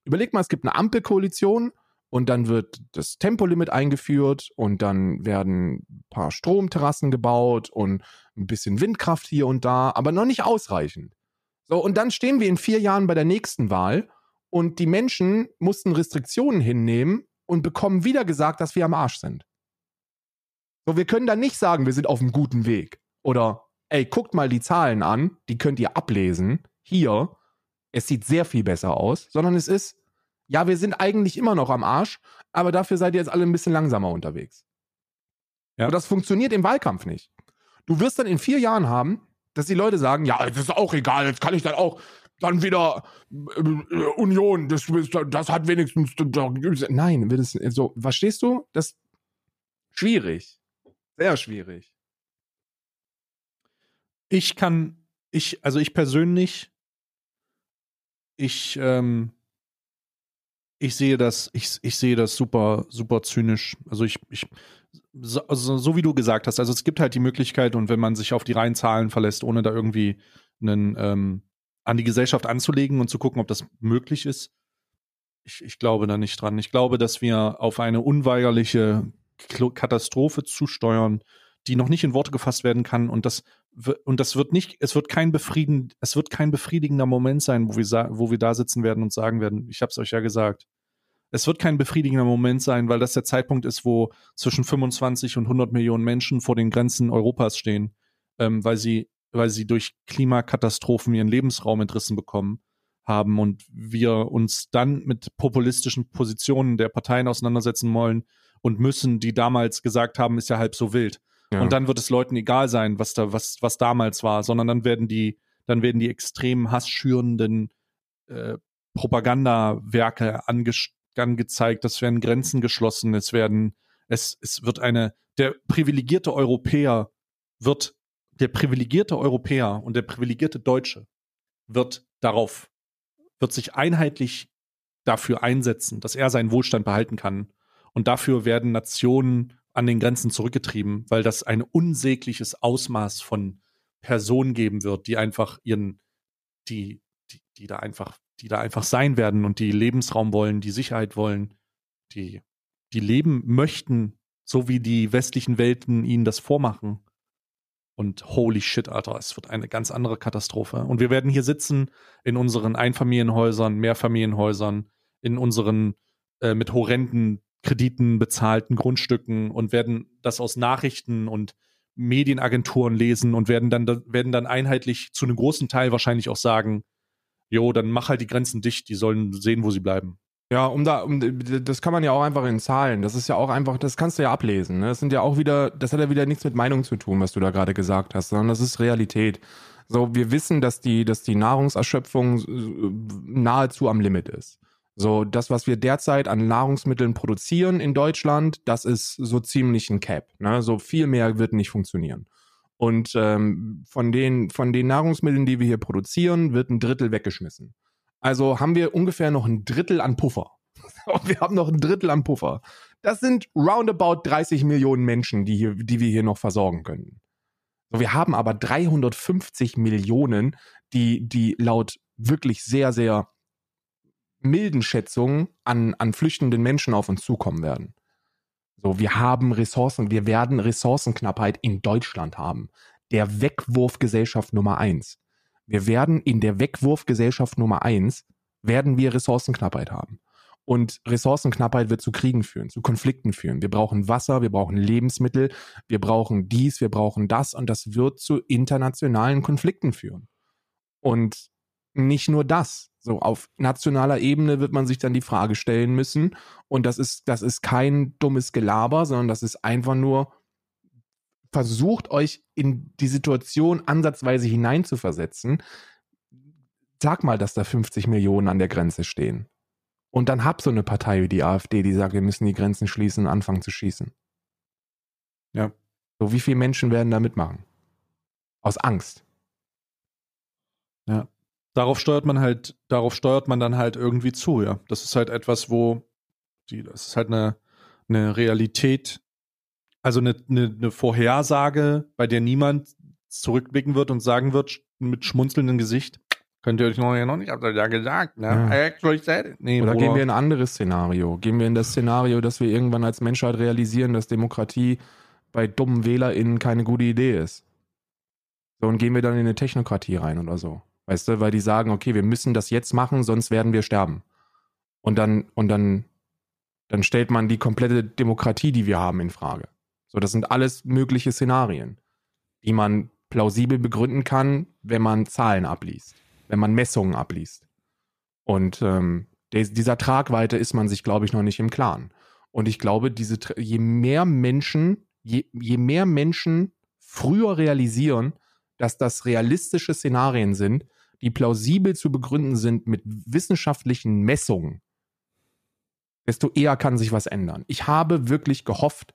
Überleg mal, es gibt eine Ampelkoalition und dann wird das Tempolimit eingeführt und dann werden ein paar Stromterrassen gebaut und ein bisschen Windkraft hier und da, aber noch nicht ausreichend. So, und dann stehen wir in vier Jahren bei der nächsten Wahl und die Menschen mussten Restriktionen hinnehmen und bekommen wieder gesagt, dass wir am Arsch sind. So, wir können dann nicht sagen, wir sind auf einem guten Weg. Oder, ey, guckt mal die Zahlen an, die könnt ihr ablesen. Hier, es sieht sehr viel besser aus, sondern es ist, ja, wir sind eigentlich immer noch am Arsch, aber dafür seid ihr jetzt alle ein bisschen langsamer unterwegs. Ja. Und das funktioniert im Wahlkampf nicht. Du wirst dann in vier Jahren haben, dass die Leute sagen, ja, das ist auch egal, jetzt kann ich dann auch dann wieder äh, Union, das, das hat wenigstens. Nein, wird es so, verstehst du? Das ist schwierig. Sehr schwierig. Ich kann, ich, also ich persönlich, ich, ähm, ich sehe das, ich, ich sehe das super, super zynisch. Also ich, ich, so, also so wie du gesagt hast, also es gibt halt die Möglichkeit und wenn man sich auf die reinen Zahlen verlässt, ohne da irgendwie einen ähm, an die Gesellschaft anzulegen und zu gucken, ob das möglich ist, ich, ich glaube da nicht dran. Ich glaube, dass wir auf eine unweigerliche Katastrophe zusteuern, die noch nicht in Worte gefasst werden kann und das und das wird nicht, es wird kein befrieden, es wird kein befriedigender Moment sein, wo wir wo wir da sitzen werden und sagen werden, ich habe es euch ja gesagt. Es wird kein befriedigender Moment sein, weil das der Zeitpunkt ist, wo zwischen 25 und 100 Millionen Menschen vor den Grenzen Europas stehen, ähm, weil sie weil sie durch Klimakatastrophen ihren Lebensraum entrissen bekommen haben und wir uns dann mit populistischen Positionen der Parteien auseinandersetzen wollen und müssen, die damals gesagt haben, ist ja halb so wild. Ja. Und dann wird es Leuten egal sein, was da, was, was damals war, sondern dann werden die, dann werden die extrem hassschürenden äh, Propagandawerke ange, angezeigt, es werden Grenzen geschlossen, es werden, es, es wird eine, der privilegierte Europäer wird, der privilegierte Europäer und der privilegierte Deutsche wird darauf, wird sich einheitlich dafür einsetzen, dass er seinen Wohlstand behalten kann. Und dafür werden Nationen an den Grenzen zurückgetrieben, weil das ein unsägliches Ausmaß von Personen geben wird, die einfach ihren, die, die, die da einfach, die da einfach sein werden und die Lebensraum wollen, die Sicherheit wollen, die, die leben möchten, so wie die westlichen Welten ihnen das vormachen. Und holy shit, Alter, es wird eine ganz andere Katastrophe. Und wir werden hier sitzen in unseren Einfamilienhäusern, Mehrfamilienhäusern, in unseren äh, mit horrenden Krediten bezahlten Grundstücken und werden das aus Nachrichten und Medienagenturen lesen und werden dann, werden dann einheitlich zu einem großen Teil wahrscheinlich auch sagen, jo, dann mach halt die Grenzen dicht, die sollen sehen, wo sie bleiben. Ja, um da, um, das kann man ja auch einfach in Zahlen. Das ist ja auch einfach, das kannst du ja ablesen. Ne? Das sind ja auch wieder, das hat ja wieder nichts mit Meinung zu tun, was du da gerade gesagt hast, sondern das ist Realität. So, wir wissen, dass die, dass die Nahrungserschöpfung nahezu am Limit ist. So, das, was wir derzeit an Nahrungsmitteln produzieren in Deutschland, das ist so ziemlich ein Cap. Ne? So viel mehr wird nicht funktionieren. Und ähm, von, den, von den Nahrungsmitteln, die wir hier produzieren, wird ein Drittel weggeschmissen. Also haben wir ungefähr noch ein Drittel an Puffer. wir haben noch ein Drittel an Puffer. Das sind roundabout 30 Millionen Menschen, die, hier, die wir hier noch versorgen können. So, wir haben aber 350 Millionen, die, die laut wirklich sehr, sehr milden Schätzungen an, an flüchtenden Menschen auf uns zukommen werden. So, wir haben Ressourcen, wir werden Ressourcenknappheit in Deutschland haben. Der Wegwurfgesellschaft Nummer eins. Wir werden in der Wegwurfgesellschaft Nummer eins werden wir Ressourcenknappheit haben. Und Ressourcenknappheit wird zu Kriegen führen, zu Konflikten führen. Wir brauchen Wasser, wir brauchen Lebensmittel, wir brauchen dies, wir brauchen das und das wird zu internationalen Konflikten führen. Und nicht nur das. So auf nationaler Ebene wird man sich dann die Frage stellen müssen. Und das ist, das ist kein dummes Gelaber, sondern das ist einfach nur versucht euch in die Situation ansatzweise hineinzuversetzen. Sag mal, dass da 50 Millionen an der Grenze stehen. Und dann hab so eine Partei wie die AfD, die sagt, wir müssen die Grenzen schließen und anfangen zu schießen. Ja. So, wie viele Menschen werden da mitmachen? Aus Angst. Ja. Darauf steuert man halt, darauf steuert man dann halt irgendwie zu, ja. Das ist halt etwas, wo die, das ist halt eine, eine Realität, also eine, eine, eine Vorhersage, bei der niemand zurückblicken wird und sagen wird mit schmunzelndem Gesicht, könnt ihr euch noch, noch nicht, habt ihr ja gesagt, ne? Ja. Actually said it. Nee, Oder Bruder. gehen wir in ein anderes Szenario? Gehen wir in das Szenario, dass wir irgendwann als Menschheit realisieren, dass Demokratie bei dummen WählerInnen keine gute Idee ist? So, und gehen wir dann in eine Technokratie rein oder so? Weißt du, weil die sagen, okay, wir müssen das jetzt machen, sonst werden wir sterben. Und dann, und dann, dann stellt man die komplette Demokratie, die wir haben, in Frage. So, das sind alles mögliche Szenarien, die man plausibel begründen kann, wenn man Zahlen abliest, wenn man Messungen abliest. Und ähm, dieser Tragweite ist man sich, glaube ich, noch nicht im Klaren. Und ich glaube, diese, je mehr Menschen, je, je mehr Menschen früher realisieren, dass das realistische Szenarien sind, die plausibel zu begründen sind mit wissenschaftlichen Messungen, desto eher kann sich was ändern. Ich habe wirklich gehofft,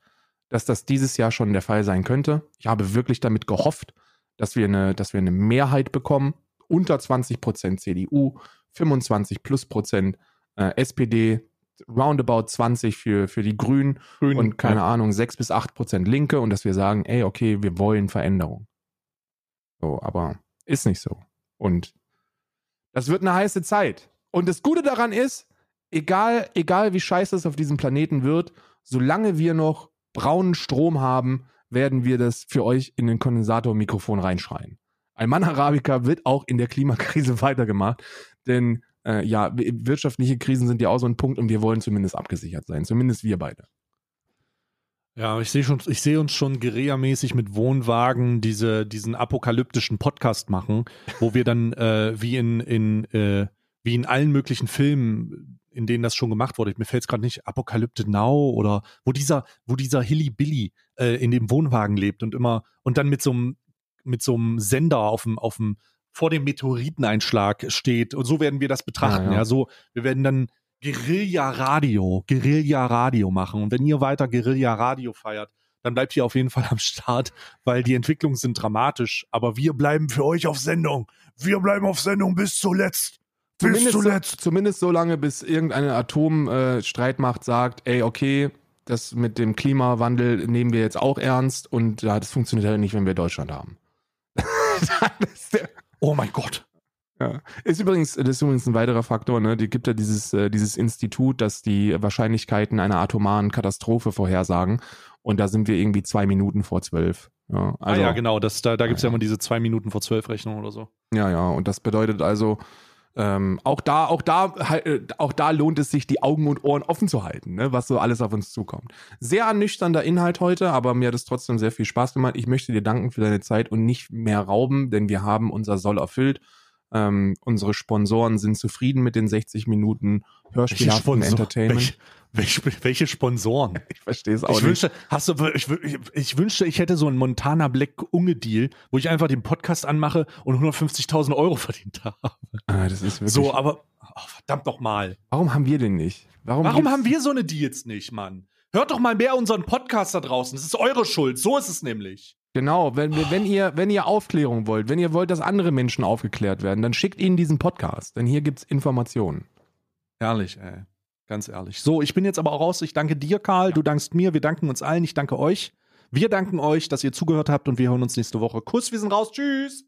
dass das dieses Jahr schon der Fall sein könnte. Ich habe wirklich damit gehofft, dass wir eine, dass wir eine Mehrheit bekommen, unter 20 Prozent CDU, 25 plus Prozent äh, SPD, roundabout 20 für, für die Grünen Grün, und keine ja. Ahnung, 6 bis 8 Prozent Linke und dass wir sagen, ey, okay, wir wollen Veränderung. So, aber ist nicht so. Und das wird eine heiße Zeit. Und das Gute daran ist, egal, egal wie scheiße es auf diesem Planeten wird, solange wir noch braunen Strom haben, werden wir das für euch in den Kondensatormikrofon reinschreien. Ein Mann Arabica wird auch in der Klimakrise weitergemacht, denn äh, ja, wirtschaftliche Krisen sind ja auch so ein Punkt und wir wollen zumindest abgesichert sein, zumindest wir beide. Ja, ich sehe schon, ich sehe uns schon guerillamäßig mit Wohnwagen diese, diesen apokalyptischen Podcast machen, wo wir dann äh, wie in, in äh, wie in allen möglichen Filmen, in denen das schon gemacht wurde, mir fällt es gerade nicht, Apokalypte Now oder wo dieser, wo dieser Hilly Billy äh, in dem Wohnwagen lebt und immer und dann mit so einem mit so einem Sender auf dem, auf dem vor dem Meteoriteneinschlag steht und so werden wir das betrachten. Ja, Ja, ja. so wir werden dann Guerilla-Radio, Guerilla-Radio machen. Und wenn ihr weiter Guerilla-Radio feiert, dann bleibt ihr auf jeden Fall am Start, weil die Entwicklungen sind dramatisch. Aber wir bleiben für euch auf Sendung. Wir bleiben auf Sendung bis zuletzt. Bis Zumindest, so, zuletzt. zumindest so lange, bis irgendeine Atomstreitmacht sagt, ey, okay, das mit dem Klimawandel nehmen wir jetzt auch ernst und ja, das funktioniert halt nicht, wenn wir Deutschland haben. Oh mein Gott. Ja. ist übrigens, das ist übrigens ein weiterer Faktor, ne? Die gibt ja dieses, äh, dieses Institut, das die Wahrscheinlichkeiten einer atomaren Katastrophe vorhersagen. Und da sind wir irgendwie zwei Minuten vor zwölf. Ja, also, ah ja, genau. Das, da da gibt es ja Ja. immer diese zwei Minuten vor zwölf Rechnung oder so. Ja, ja, und das bedeutet also, ähm, auch da, auch da, äh, auch da lohnt es sich, die Augen und Ohren offen zu halten, ne, was so alles auf uns zukommt. Sehr ernüchternder Inhalt heute, aber mir hat es trotzdem sehr viel Spaß gemacht. Ich möchte dir danken für deine Zeit und nicht mehr rauben, denn wir haben unser Soll erfüllt. Ähm, unsere Sponsoren sind zufrieden mit den 60 Minuten hörspielhaften Entertainment. Welche, welche, welche Sponsoren? Ich verstehe es auch Ich nicht. wünschte, hast du, ich, ich, ich wünschte, ich hätte so einen Montana Black Unge Deal, wo ich einfach den Podcast anmache und 150.000 Euro verdient habe. Ah, das ist wirklich. So, aber oh, verdammt doch mal. warum haben wir den nicht? Warum, Warum haben wir so eine Deals nicht, Mann? Hört doch mal mehr unseren Podcast da draußen. Das ist eure Schuld. So ist es nämlich. Genau, wenn, wenn, ihr, wenn ihr Aufklärung wollt, wenn ihr wollt, dass andere Menschen aufgeklärt werden, dann schickt ihnen diesen Podcast, denn hier gibt's Informationen. Ehrlich, ey. Ganz ehrlich. So, ich bin jetzt aber auch raus. Ich danke dir, Karl. Du dankst mir. Wir danken uns allen. Ich danke euch. Wir danken euch, dass ihr zugehört habt und wir hören uns nächste Woche. Kuss, wir sind raus. Tschüss.